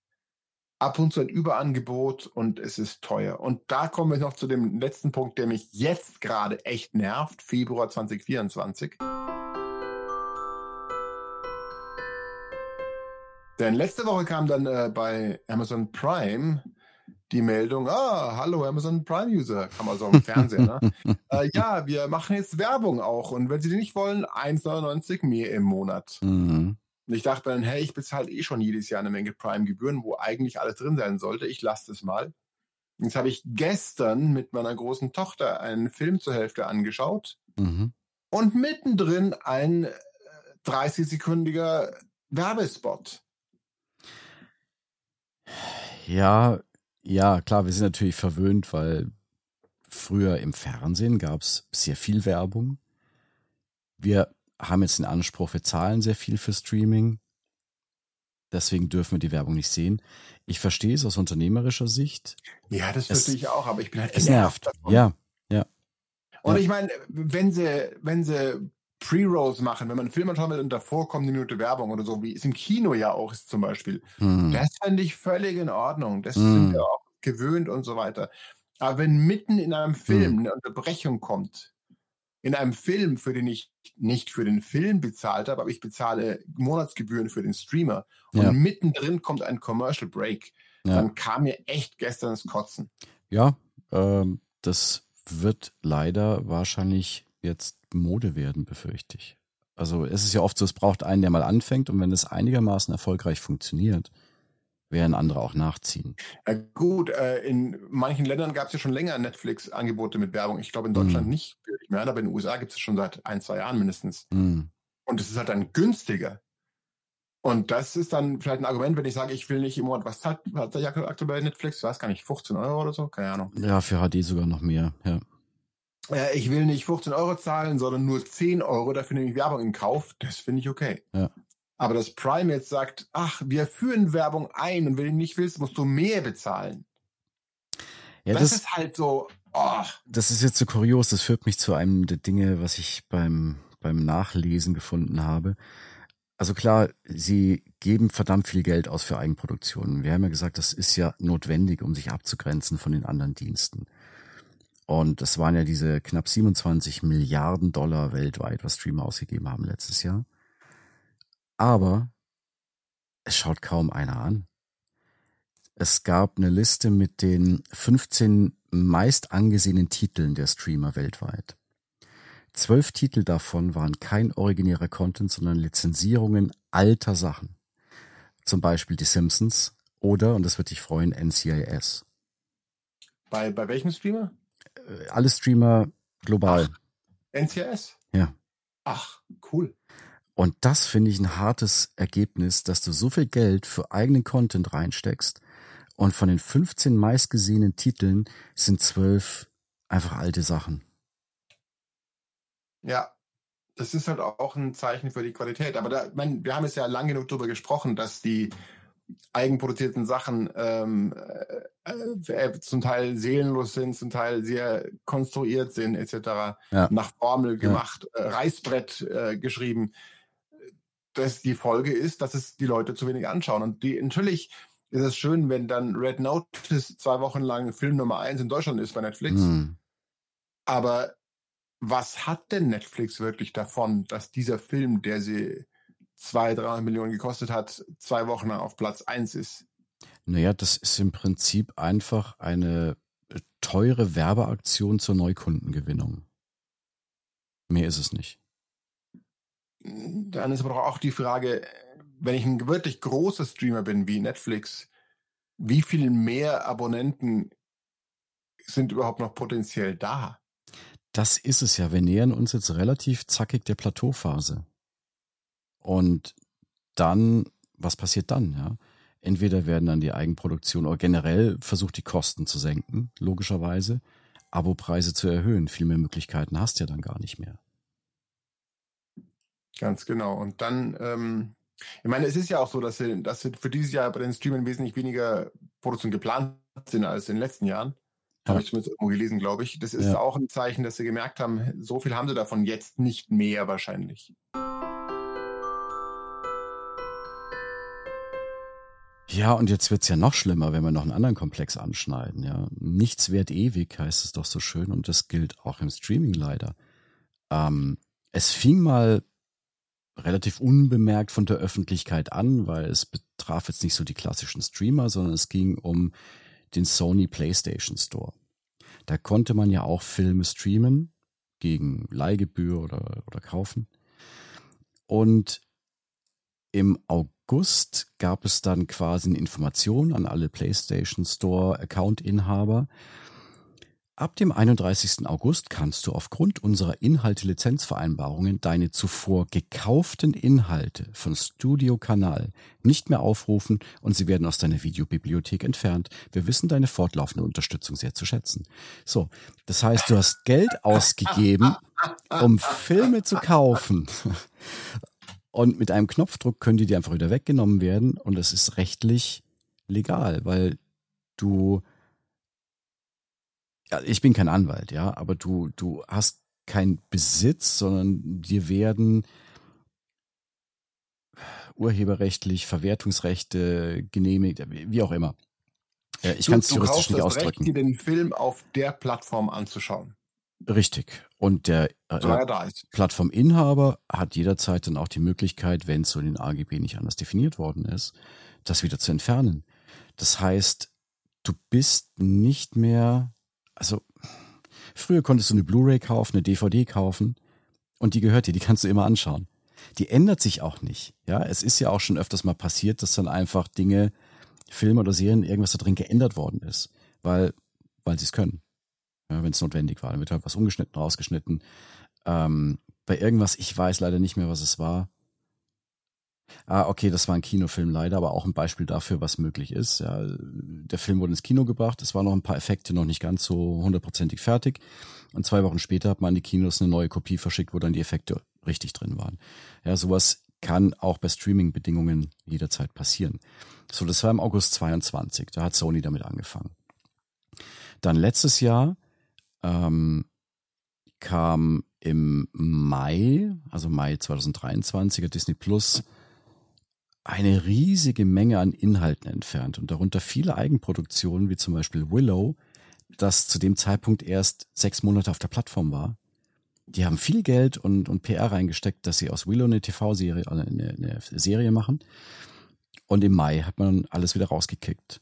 ab und zu ein Überangebot und es ist teuer. Und da kommen wir noch zu dem letzten Punkt, der mich jetzt gerade echt nervt, Februar 2024. Denn letzte Woche kam dann äh, bei Amazon Prime die Meldung, ah, hallo Amazon Prime User, kam also am Fernseher, ne? [laughs] äh, ja, wir machen jetzt Werbung auch und wenn Sie die nicht wollen, 1,99 mehr im Monat. Mhm. Und ich dachte dann, hey, ich bezahle eh schon jedes Jahr eine Menge Prime-Gebühren, wo eigentlich alles drin sein sollte. Ich lasse das mal. Jetzt habe ich gestern mit meiner großen Tochter einen Film zur Hälfte angeschaut Mhm. und mittendrin ein äh, 30-sekündiger Werbespot. Ja, ja, klar, wir sind natürlich verwöhnt, weil früher im Fernsehen gab es sehr viel Werbung. Wir haben jetzt den Anspruch, wir zahlen sehr viel für Streaming. Deswegen dürfen wir die Werbung nicht sehen. Ich verstehe es aus unternehmerischer Sicht. Ja, das Es- verstehe ich auch, aber ich bin halt Es genervt nervt. davon. Ja, ja. Und Ja. ich meine, wenn sie, wenn sie Pre-Rolls machen, wenn man einen Film anschauen will und davor kommt eine Minute Werbung oder so, wie es im Kino ja auch ist zum Beispiel, Hm. Das fände ich völlig in Ordnung. Das Mm. sind wir auch gewöhnt und so weiter. Aber wenn mitten in einem Film Mm. eine Unterbrechung kommt, in einem Film, für den ich nicht für den Film bezahlt habe, aber ich bezahle Monatsgebühren für den Streamer und Ja. mittendrin kommt ein Commercial Break, Ja. dann kam mir echt gestern das Kotzen. Ja, ähm, das wird leider wahrscheinlich jetzt Mode werden, befürchte ich. Also es ist ja oft so, es braucht einen, der mal anfängt und wenn es einigermaßen erfolgreich funktioniert, werden andere auch nachziehen. Ja, gut, äh, in manchen Ländern gab es ja schon länger Netflix-Angebote mit Werbung. Ich glaube in Deutschland Mm. nicht mehr, aber in den USA gibt es schon seit ein, zwei Jahren mindestens. Hm. Und es ist halt dann günstiger. Und das ist dann vielleicht ein Argument, wenn ich sage, ich will nicht im Monat, was zahlt, hat der Jacke aktuell bei Netflix? Ich weiß gar nicht, 15 Euro oder so? Keine Ahnung. Ja, für HD sogar noch mehr. Ja. Äh, ich will nicht 15 Euro zahlen, sondern nur 10 Euro, dafür nehme ich Werbung in Kauf. Das finde ich okay. Ja. Aber dass Prime jetzt sagt, ach, wir führen Werbung ein und wenn du nicht willst, musst du mehr bezahlen. Ja, das, das ist halt so. Oh. Das ist jetzt so kurios. Das führt mich zu einem der Dinge, was ich beim beim Nachlesen gefunden habe. Also klar, sie geben verdammt viel Geld aus für Eigenproduktionen. Wir haben ja gesagt, das ist ja notwendig, um sich abzugrenzen von den anderen Diensten. Und es waren ja diese knapp 27 Milliarden Dollar weltweit, was Streamer ausgegeben haben letztes Jahr. Aber es schaut kaum einer an. Es gab eine Liste mit den 15 meist angesehenen Titeln der Streamer weltweit. Zwölf Titel davon waren kein originärer Content, sondern Lizenzierungen alter Sachen. Zum Beispiel Die Simpsons oder, und das wird dich freuen, NCIS. Bei, bei welchem Streamer? Äh, alle Streamer global. Ach, NCIS? Ja. Ach, cool. Und das finde ich ein hartes Ergebnis, dass du so viel Geld für eigenen Content reinsteckst und von den 15 meistgesehenen Titeln sind zwölf einfach alte Sachen. Ja, das ist halt auch ein Zeichen für die Qualität. Aber da, mein, wir haben es ja lang genug darüber gesprochen, dass die eigenproduzierten Sachen ähm, äh, äh, zum Teil seelenlos sind, zum Teil sehr konstruiert sind, etc. Ja. Nach Formel gemacht, ja. äh, Reißbrett äh, geschrieben. Dass die Folge ist, dass es die Leute zu wenig anschauen. Und die natürlich ist es schön, wenn dann Red Notice zwei Wochen lang Film Nummer eins in Deutschland ist bei Netflix. Mhm. Aber was hat denn Netflix wirklich davon, dass dieser Film, der sie zwei, drei Millionen gekostet hat, zwei Wochen auf Platz eins ist? Naja, das ist im Prinzip einfach eine äh, teure Werbeaktion zur Neukundengewinnung. Mehr ist es nicht. Dann ist aber auch die Frage, wenn ich ein wirklich großer Streamer bin wie Netflix, wie viel mehr Abonnenten sind überhaupt noch potenziell da? Das ist es ja. Wir nähern uns jetzt relativ zackig der Plateauphase. Und dann, was passiert dann? Ja? Entweder werden dann die Eigenproduktion oder generell versucht, die Kosten zu senken, logischerweise, Abopreise zu erhöhen. Viel mehr Möglichkeiten hast du ja dann gar nicht mehr. Ganz genau. Und dann, ähm, ich meine, es ist ja auch so, dass, sie, dass sie für dieses Jahr bei den Streamern wesentlich weniger Produktionen geplant sind als in den letzten Jahren. Ja. Habe ich zumindest irgendwo gelesen, glaube ich. Das ist ja. auch ein Zeichen, dass sie gemerkt haben, so viel haben sie davon jetzt nicht mehr wahrscheinlich. Ja, und jetzt wird's ja noch schlimmer, wenn wir noch einen anderen Komplex anschneiden. Ja, nichts wert ewig heißt es doch so schön und das gilt auch im Streaming leider. Ähm, es fing mal relativ unbemerkt von der Öffentlichkeit an, weil es betraf jetzt nicht so die klassischen Streamer, sondern es ging um den Sony PlayStation Store. Da konnte man ja auch Filme streamen gegen Leihgebühr oder, oder kaufen. Und im August gab es dann quasi eine Information an alle PlayStation Store Account-Inhaber, Ab dem 31. August kannst du aufgrund unserer Inhalte-Lizenzvereinbarungen deine zuvor gekauften Inhalte von Studio Kanal nicht mehr aufrufen und sie werden aus deiner Videobibliothek entfernt. Wir wissen deine fortlaufende Unterstützung sehr zu schätzen. So, das heißt, du hast Geld ausgegeben, um Filme zu kaufen. Und mit einem Knopfdruck können die dir einfach wieder weggenommen werden und es ist rechtlich legal, weil du ja, ich bin kein Anwalt, ja, aber du, du hast keinen Besitz, sondern dir werden urheberrechtlich, Verwertungsrechte genehmigt, wie auch immer. Ich kann es juristisch nicht ausdrücken. Recht, dir den Film auf der Plattform anzuschauen. Richtig. Und der äh, Plattforminhaber hat jederzeit dann auch die Möglichkeit, wenn es so in den AGB nicht anders definiert worden ist, das wieder zu entfernen. Das heißt, du bist nicht mehr also früher konntest du eine Blu-ray kaufen, eine DVD kaufen und die gehört dir, die kannst du immer anschauen. Die ändert sich auch nicht. Ja, es ist ja auch schon öfters mal passiert, dass dann einfach Dinge, Filme oder Serien, irgendwas da drin geändert worden ist, weil, weil sie es können. Ja, wenn es notwendig war. Dann wird halt was umgeschnitten, rausgeschnitten. Ähm, bei irgendwas, ich weiß leider nicht mehr, was es war. Ah, okay, das war ein Kinofilm leider, aber auch ein Beispiel dafür, was möglich ist. Ja, der Film wurde ins Kino gebracht, es waren noch ein paar Effekte noch nicht ganz so hundertprozentig fertig. Und zwei Wochen später hat man an die Kinos eine neue Kopie verschickt, wo dann die Effekte richtig drin waren. Ja, sowas kann auch bei Streaming-Bedingungen jederzeit passieren. So, das war im August 22, da hat Sony damit angefangen. Dann letztes Jahr ähm, kam im Mai, also Mai 2023, Disney Plus eine riesige Menge an Inhalten entfernt und darunter viele Eigenproduktionen, wie zum Beispiel Willow, das zu dem Zeitpunkt erst sechs Monate auf der Plattform war. Die haben viel Geld und, und PR reingesteckt, dass sie aus Willow eine TV-Serie, äh, eine, eine Serie machen. Und im Mai hat man alles wieder rausgekickt,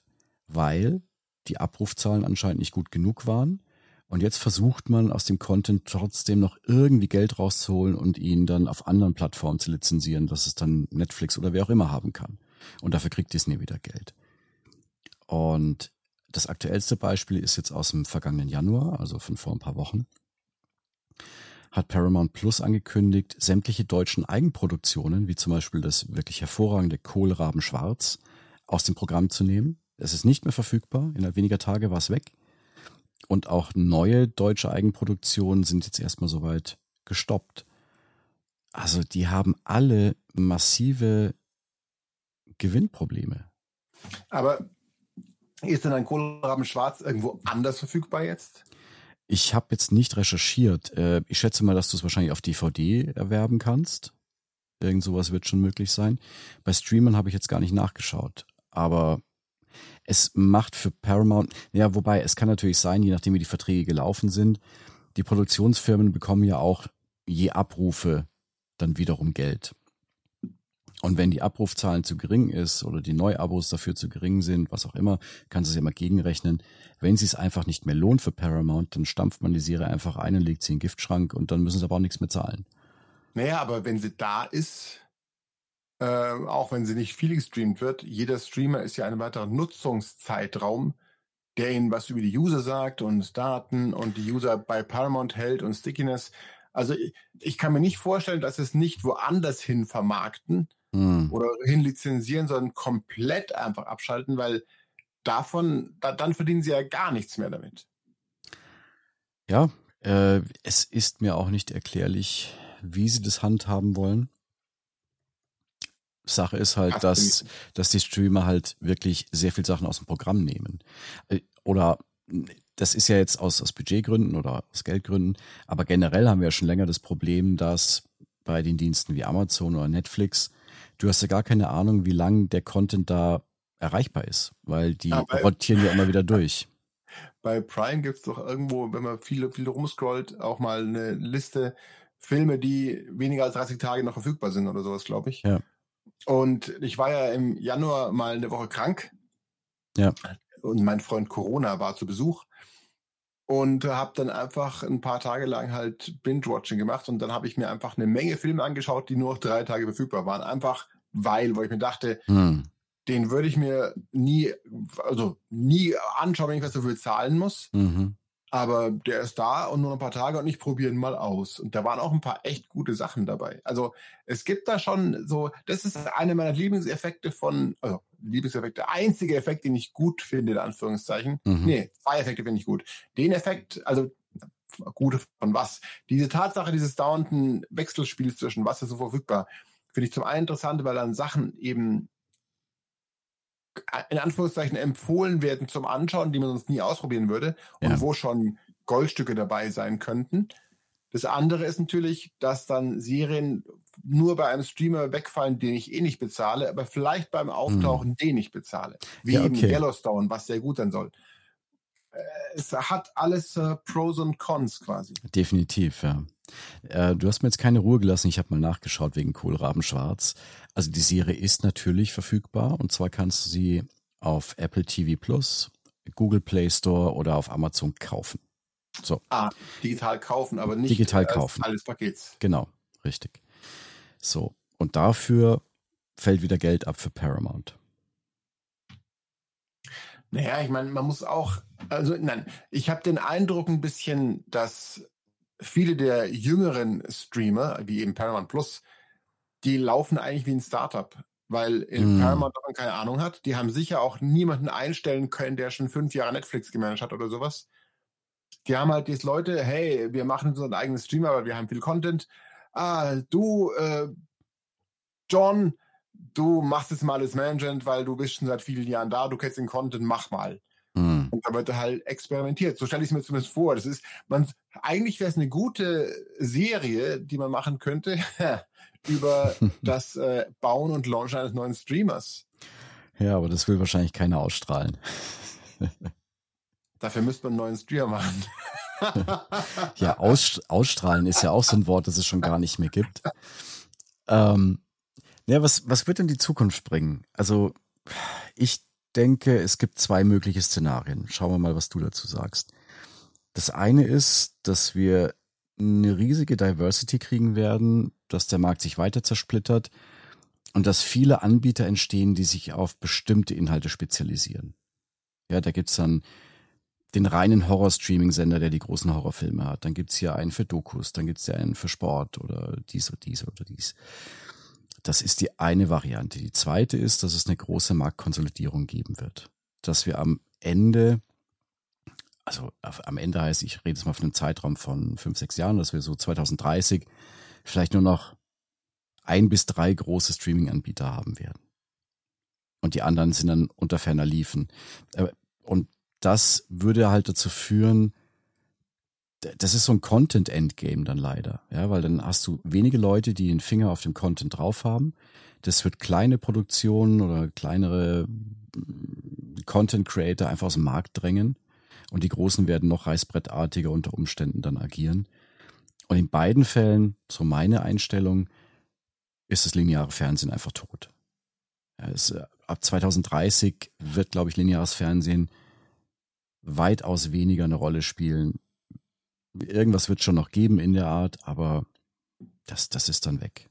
weil die Abrufzahlen anscheinend nicht gut genug waren. Und jetzt versucht man aus dem Content trotzdem noch irgendwie Geld rauszuholen und ihn dann auf anderen Plattformen zu lizenzieren, dass es dann Netflix oder wer auch immer haben kann. Und dafür kriegt Disney wieder Geld. Und das aktuellste Beispiel ist jetzt aus dem vergangenen Januar, also von vor ein paar Wochen. Hat Paramount Plus angekündigt, sämtliche deutschen Eigenproduktionen, wie zum Beispiel das wirklich hervorragende Kohlraben Schwarz, aus dem Programm zu nehmen. Es ist nicht mehr verfügbar. Innerhalb weniger Tage war es weg. Und auch neue deutsche Eigenproduktionen sind jetzt erstmal soweit gestoppt. Also die haben alle massive Gewinnprobleme. Aber ist denn ein Kohlraben Schwarz irgendwo anders verfügbar jetzt? Ich habe jetzt nicht recherchiert. Äh, ich schätze mal, dass du es wahrscheinlich auf DVD erwerben kannst. Irgend sowas wird schon möglich sein. Bei Streamern habe ich jetzt gar nicht nachgeschaut. Aber es macht für Paramount, ja, wobei es kann natürlich sein, je nachdem wie die Verträge gelaufen sind, die Produktionsfirmen bekommen ja auch je Abrufe dann wiederum Geld. Und wenn die Abrufzahlen zu gering ist oder die Neuabos dafür zu gering sind, was auch immer, kannst du es ja mal gegenrechnen. Wenn sie es einfach nicht mehr lohnt für Paramount, dann stampft man die Serie einfach ein und legt sie in den Giftschrank und dann müssen sie aber auch nichts mehr zahlen. Naja, aber wenn sie da ist, äh, auch wenn sie nicht viel gestreamt wird, jeder Streamer ist ja ein weiterer Nutzungszeitraum, der ihnen was über die User sagt und Daten und die User bei Paramount hält und Stickiness. Also ich, ich kann mir nicht vorstellen, dass es nicht woanders hin vermarkten, hm. oder hin lizenzieren, sondern komplett einfach abschalten, weil davon, da, dann verdienen sie ja gar nichts mehr damit. Ja, äh, es ist mir auch nicht erklärlich, wie sie das handhaben wollen. Sache ist halt, dass, dass die Streamer halt wirklich sehr viel Sachen aus dem Programm nehmen. Äh, oder das ist ja jetzt aus, aus Budgetgründen oder aus Geldgründen, aber generell haben wir ja schon länger das Problem, dass bei den Diensten wie Amazon oder Netflix du hast ja gar keine Ahnung, wie lang der Content da erreichbar ist, weil die ja, rotieren ja immer wieder [laughs] durch. Bei Prime gibt es doch irgendwo, wenn man viel, viel rumscrollt, auch mal eine Liste Filme, die weniger als 30 Tage noch verfügbar sind oder sowas, glaube ich. Ja. Und ich war ja im Januar mal eine Woche krank. Ja. Und mein Freund Corona war zu Besuch und habe dann einfach ein paar Tage lang halt Binge-Watching gemacht und dann habe ich mir einfach eine Menge Filme angeschaut, die nur noch drei Tage verfügbar waren. Einfach weil, wo ich mir dachte, hm. den würde ich mir nie, also nie anschauen, wenn ich was dafür zahlen muss. Mhm. Aber der ist da und nur ein paar Tage und ich probiere ihn mal aus. Und da waren auch ein paar echt gute Sachen dabei. Also es gibt da schon so, das ist einer meiner Lieblingseffekte von, also Lieblingseffekt, der einzige Effekt, den ich gut finde, in Anführungszeichen. Mhm. Nee, zwei Effekte finde ich gut. Den Effekt, also gute von was? Diese Tatsache dieses dauernden Wechselspiels zwischen was ist so verfügbar, finde ich zum einen interessant, weil dann Sachen eben in Anführungszeichen empfohlen werden zum Anschauen, die man sonst nie ausprobieren würde ja. und wo schon Goldstücke dabei sein könnten. Das andere ist natürlich, dass dann Serien nur bei einem Streamer wegfallen, den ich eh nicht bezahle, aber vielleicht beim Auftauchen hm. den ich bezahle. Wie ja, okay. eben Yellowstone, was sehr gut sein soll. Äh, es hat alles äh, Pros und Cons quasi. Definitiv, ja. Äh, du hast mir jetzt keine Ruhe gelassen. Ich habe mal nachgeschaut wegen Kohlraben Schwarz. Also die Serie ist natürlich verfügbar und zwar kannst du sie auf Apple TV Plus, Google Play Store oder auf Amazon kaufen. So. Ah, digital kaufen, aber nicht digital kaufen. alles Pakets. Genau, richtig. So. Und dafür fällt wieder Geld ab für Paramount. Naja, ich meine, man muss auch, also nein, ich habe den Eindruck ein bisschen, dass viele der jüngeren Streamer, wie eben Paramount Plus, die laufen eigentlich wie ein Startup. Weil in mm. Paramount man keine Ahnung hat. Die haben sicher auch niemanden einstellen können, der schon fünf Jahre Netflix gemanagt hat oder sowas. Die haben halt diese Leute, hey, wir machen unseren eigenen Streamer, aber wir haben viel Content. Ah, du, äh, John, du machst jetzt mal das Management, weil du bist schon seit vielen Jahren da, du kennst den Content, mach mal. Da wird halt experimentiert. So stelle ich es mir zumindest vor. Das ist, man, eigentlich wäre es eine gute Serie, die man machen könnte [laughs] über [laughs] das äh, Bauen und Launchen eines neuen Streamers. Ja, aber das will wahrscheinlich keiner ausstrahlen. [laughs] Dafür müsste man einen neuen Streamer machen. ja, aus, ausstrahlen ist ja auch so ein Wort, das es schon gar nicht mehr gibt. Ähm, ja, was, was wird denn die Zukunft bringen? Also, ich denke, es gibt zwei mögliche Szenarien. Schauen wir mal, was du dazu sagst. Das eine ist, dass wir eine riesige Diversity kriegen werden, dass der Markt sich weiter zersplittert und dass viele Anbieter entstehen, die sich auf bestimmte Inhalte spezialisieren. Ja, da gibt's dann den reinen Horror-Streaming-Sender, der die großen Horrorfilme hat. Dann gibt's hier einen für Dokus, dann gibt's ja einen für Sport oder dies oder dies oder dies. Das ist die eine Variante. Die zweite ist, dass es eine große Marktkonsolidierung geben wird. Dass wir am Ende, also am Ende heißt, ich rede jetzt mal von einem Zeitraum von fünf, sechs Jahren, dass wir so 2030 vielleicht nur noch ein bis drei große Streaming-Anbieter haben werden. Und die anderen sind dann unter ferner Liefen. Äh, und das würde halt dazu führen, das ist so ein Content-Endgame dann leider, ja, weil dann hast du wenige Leute, die den Finger auf dem Content drauf haben. Das wird kleine Produktionen oder kleinere mm, Content-Creator einfach aus dem Markt drängen und die Großen werden noch reißbrettartiger unter Umständen dann agieren. Und in beiden Fällen, so meine Einstellung, ist das lineare Fernsehen einfach tot. Es, äh, ab 2030 wird, glaube ich, lineares Fernsehen weitaus weniger eine Rolle spielen Irgendwas wird schon noch geben in der Art, aber das, das ist dann weg.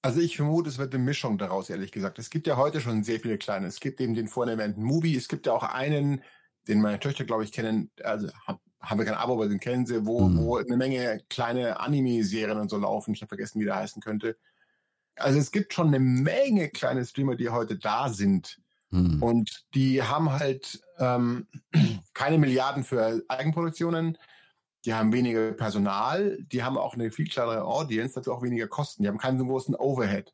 Also ich vermute, es wird eine Mischung daraus, ehrlich gesagt. Es gibt ja heute schon sehr viele kleine. Es gibt eben den vorhin erwähnten Movie. Es gibt ja auch einen, den meine Töchter, glaube ich, kennen. Also haben wir kein Abo, aber den kennen sie, wo, mhm. wo eine Menge kleine Anime-Serien und so laufen. Ich habe vergessen, wie der heißen könnte. Also es gibt schon eine Menge kleine Streamer, die heute da sind. Mhm. Und die haben halt ähm, [clears throat] keine Milliarden für Eigenproduktionen die haben weniger Personal, die haben auch eine viel kleinere Audience, dazu auch weniger Kosten. Die haben keinen so großen Overhead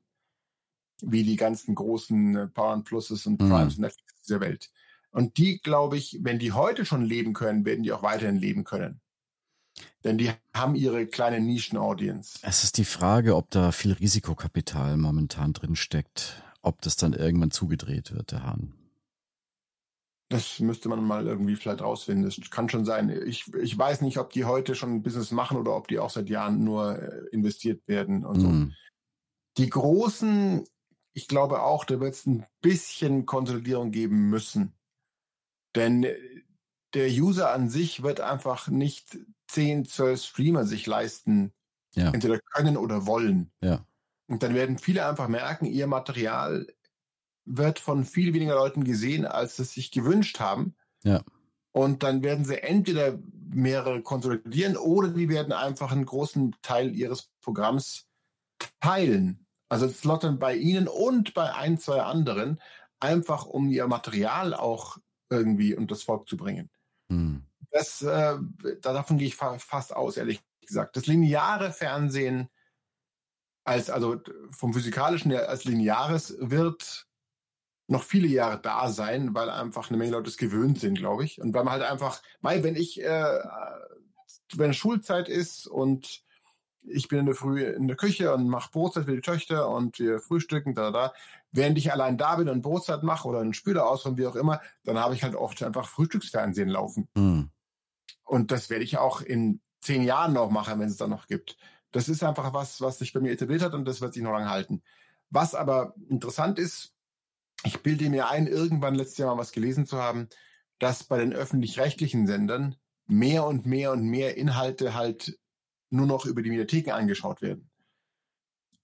wie die ganzen großen äh, Power Pluses und mhm. Primes mhm. dieser Welt. Und die, glaube ich, wenn die heute schon leben können, werden die auch weiterhin leben können. Denn die haben ihre kleine Nischen-Audience. Es ist die Frage, ob da viel Risikokapital momentan drin steckt, ob das dann irgendwann zugedreht wird, der Hahn. Das müsste man mal irgendwie vielleicht rausfinden. Das kann schon sein. Ich, ich weiß nicht, ob die heute schon ein Business machen oder ob die auch seit Jahren nur äh, investiert werden und so. Mhm. Die großen, ich glaube auch, da wird es ein bisschen Konsolidierung geben müssen. Denn äh, der User an sich wird einfach nicht 10, 12 Streamer sich leisten, ja. entweder können oder wollen. Ja. Und dann werden viele einfach merken, ihr Material wird von viel weniger Leuten gesehen, als es sich gewünscht haben. Ja. Und dann werden sie entweder mehrere konsolidieren oder die werden einfach einen großen Teil ihres Programms teilen. Also slotten bei ihnen und bei ein, zwei anderen, einfach um ihr Material auch irgendwie und das Volk zu bringen. Hm. Das, äh, davon gehe ich fa fast aus, ehrlich gesagt. Das lineare Fernsehen als, also vom physikalischen her als lineares wird noch viele Jahre da sein, weil einfach eine Menge Leute es gewöhnt sind, glaube ich. Und weil man halt einfach, weil wenn ich, äh, wenn Schulzeit ist und ich bin in der Früh in der Küche und mache Brotzeit für die Töchter und wir frühstücken, da, da. Während ich allein da bin und Brotzeit mache oder einen Spüler ausräume, wie auch immer, dann habe ich halt oft einfach Frühstücksfernsehen laufen. Mhm. Und das werde ich auch in zehn Jahren noch machen, wenn es dann noch gibt. Das ist einfach was, was sich bei mir etabliert hat und das wird sich noch lange halten. Was aber interessant ist, ich bilde mir ein, irgendwann letztes Jahr mal was gelesen zu haben, dass bei den öffentlich-rechtlichen Sendern mehr und mehr und mehr Inhalte halt nur noch über die Mediatheken angeschaut werden.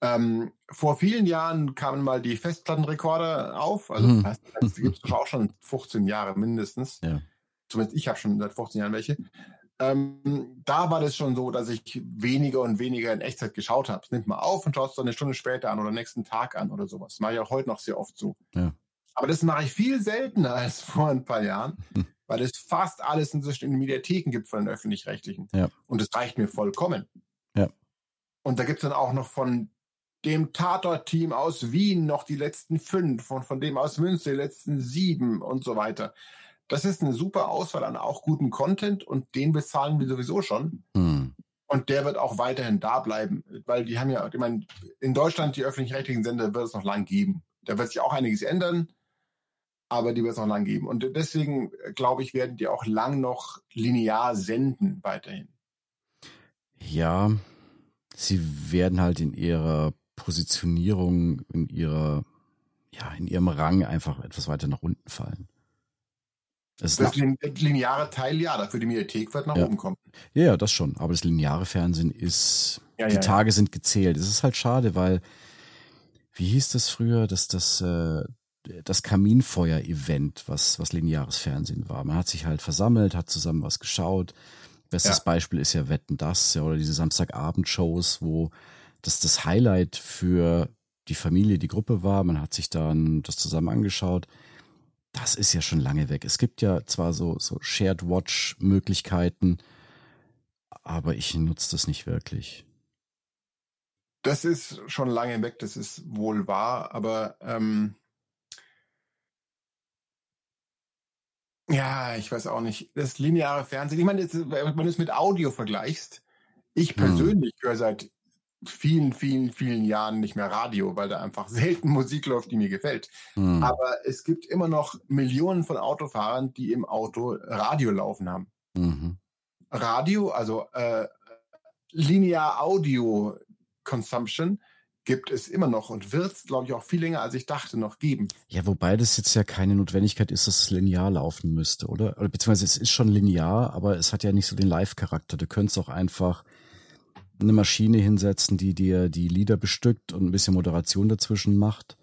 Ähm, vor vielen Jahren kamen mal die Festplattenrekorder auf, also hm. das gibt es auch schon 15 Jahre mindestens. Ja. Zumindest ich habe schon seit 15 Jahren welche. Ähm, da war das schon so, dass ich weniger und weniger in Echtzeit geschaut habe. Es nimmt mal auf und schaut es dann eine Stunde später an oder nächsten Tag an oder sowas. Das mache ich auch heute noch sehr oft so. Ja. Aber das mache ich viel seltener [laughs] als vor ein paar Jahren, hm. [laughs] weil es fast alles inzwischen in den Mediatheken gibt von den Öffentlich-Rechtlichen. Ja. Und das reicht mir vollkommen. Ja. Und da gibt es dann auch noch von dem Tatort-Team aus Wien noch die letzten fünf und von dem aus Münster die letzten sieben und so weiter das ist eine super Auswahl an auch guten Content und den bezahlen wir sowieso schon. Hm. Und der wird auch weiterhin da bleiben, weil die haben ja, ich meine, in Deutschland die öffentlich-rechtlichen Sender wird es noch lang geben. Da wird sich auch einiges ändern, aber die wird es noch lang geben. Und deswegen, äh, glaube ich, werden die auch lang noch linear senden weiterhin. Ja, sie werden halt in ihrer Positionierung, in ihrer, ja, in ihrem Rang einfach etwas weiter nach unten fallen. Das, das lineare Teil, ja, dafür die Mediathek wird nach ja. oben kommen. Ja, ja, das schon. Aber das lineare Fernsehen ist, Ja, die. Tage sind gezählt. Es ist halt schade, weil, wie hieß das früher, dass das, äh, das Kaminfeuer-Event, was, was lineares Fernsehen war. Man hat sich halt versammelt, hat zusammen was geschaut. Bestes. Beispiel ist ja Wetten das, ja, oder diese Samstagabend-Shows, wo das das Highlight für die Familie, die Gruppe war. Man hat sich dann das zusammen angeschaut. Das ist ja schon lange weg. Es gibt ja zwar so, so Shared Watch-Möglichkeiten, aber ich nutze das nicht wirklich. Das ist schon lange weg, das ist wohl wahr, aber ähm, ja, ich weiß auch nicht. Das lineare Fernsehen, ich meine, jetzt, wenn du es mit Audio vergleichst, ich Hm. persönlich höre seit vielen, vielen, vielen Jahren nicht mehr Radio, weil da einfach [laughs] selten Musik läuft, die mir gefällt. Hm. Aber es gibt immer noch Millionen von Autofahrern, die im Auto Radio laufen haben. Mhm. Radio, also äh, linear Audio Consumption, gibt es immer noch und wird es, glaube ich, auch viel länger, als ich dachte, noch geben. Ja, wobei das jetzt ja keine Notwendigkeit ist, dass es linear laufen müsste, oder? Oder beziehungsweise es ist schon linear, aber es hat ja nicht so den Live-Charakter. Du könntest auch einfach eine Maschine hinsetzen, die dir die Lieder bestückt und ein bisschen Moderation dazwischen macht.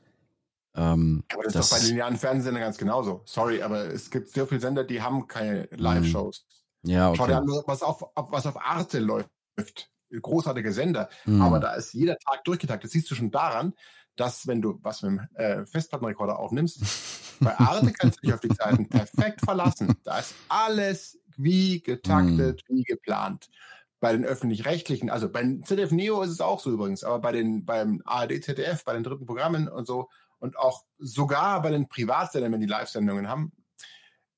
Ähm, Aber das, Das- ist doch bei linearen Fernsehsendern ganz genauso. Sorry, aber es gibt sehr viele Sender, die haben keine Live-Shows. ja, Schau dir okay. an, was auf, was auf Arte läuft. Großartige Sender. Hm. Aber da ist jeder Tag durchgetaktet. Das siehst du schon daran, dass wenn du was mit dem äh, Festplattenrekorder aufnimmst, [laughs] bei Arte kannst du dich auf die Zeiten perfekt verlassen. Da ist alles wie getaktet, wie geplant. Bei den öffentlich-rechtlichen, also beim ZDF Neo ist es auch so übrigens, aber bei den, beim ARD, ZDF, bei den dritten Programmen und so und auch sogar bei den Privatsendern, wenn die Live-Sendungen haben,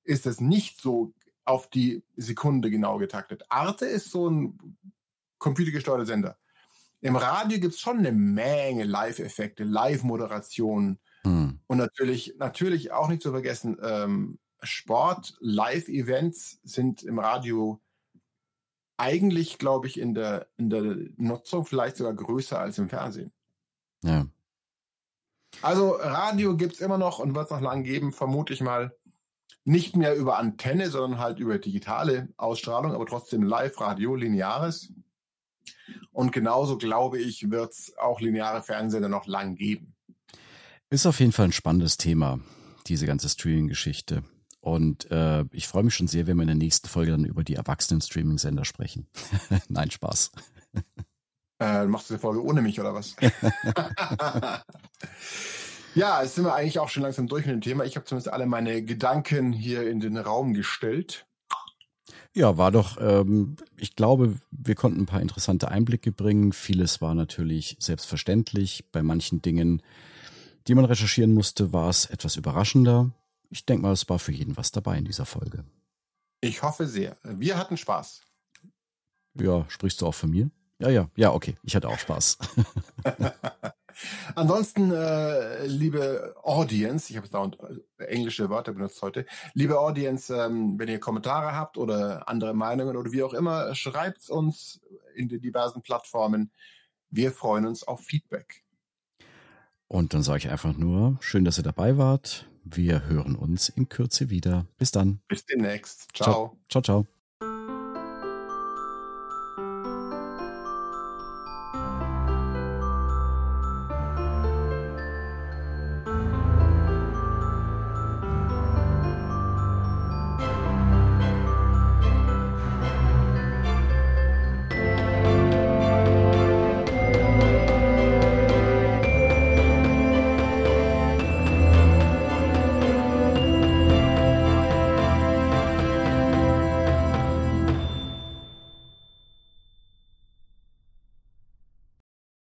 ist es nicht so auf die Sekunde genau getaktet. Arte ist so ein computergesteuerter Sender. Im Radio gibt es schon eine Menge Live-Effekte, Live-Moderationen Hm. und natürlich, natürlich auch nicht zu vergessen, ähm, Sport, Live-Events sind im Radio eigentlich, glaube ich, in der, in der Nutzung vielleicht sogar größer als im Fernsehen. Ja. Also Radio gibt es immer noch und wird es noch lang geben, vermute ich mal. Nicht mehr über Antenne, sondern halt über digitale Ausstrahlung, aber trotzdem Live-Radio, lineares. Und genauso, glaube ich, wird es auch lineare Fernsehen noch lang geben. Ist auf jeden Fall ein spannendes Thema, diese ganze Streaming-Geschichte. Und äh, ich freue mich schon sehr, wenn wir in der nächsten Folge dann über die erwachsenen Streaming-Sender sprechen. [laughs] Nein, Spaß. Äh, machst du die Folge ohne mich oder was? [laughs] ja, jetzt sind wir eigentlich auch schon langsam durch mit dem Thema. Ich habe zumindest alle meine Gedanken hier in den Raum gestellt. Ja, war doch, ähm, ich glaube, wir konnten ein paar interessante Einblicke bringen. Vieles war natürlich selbstverständlich. Bei manchen Dingen, die man recherchieren musste, war es etwas überraschender. Ich denke mal, es war für jeden was dabei in dieser Folge. Ich hoffe sehr. Wir hatten Spaß. Ja, sprichst du auch von mir? Ja, ja, ja, okay. Ich hatte auch Spaß. [laughs] Ansonsten, äh, liebe Audience, ich habe dauernd äh, englische Wörter benutzt heute. Liebe Audience, ähm, wenn ihr Kommentare habt oder andere Meinungen oder wie auch immer, schreibt uns in den diversen Plattformen. Wir freuen uns auf Feedback. Und dann sage ich einfach nur, schön, dass ihr dabei wart. Wir hören uns in Kürze wieder. Bis dann. Bis demnächst. Ciao. Ciao, ciao.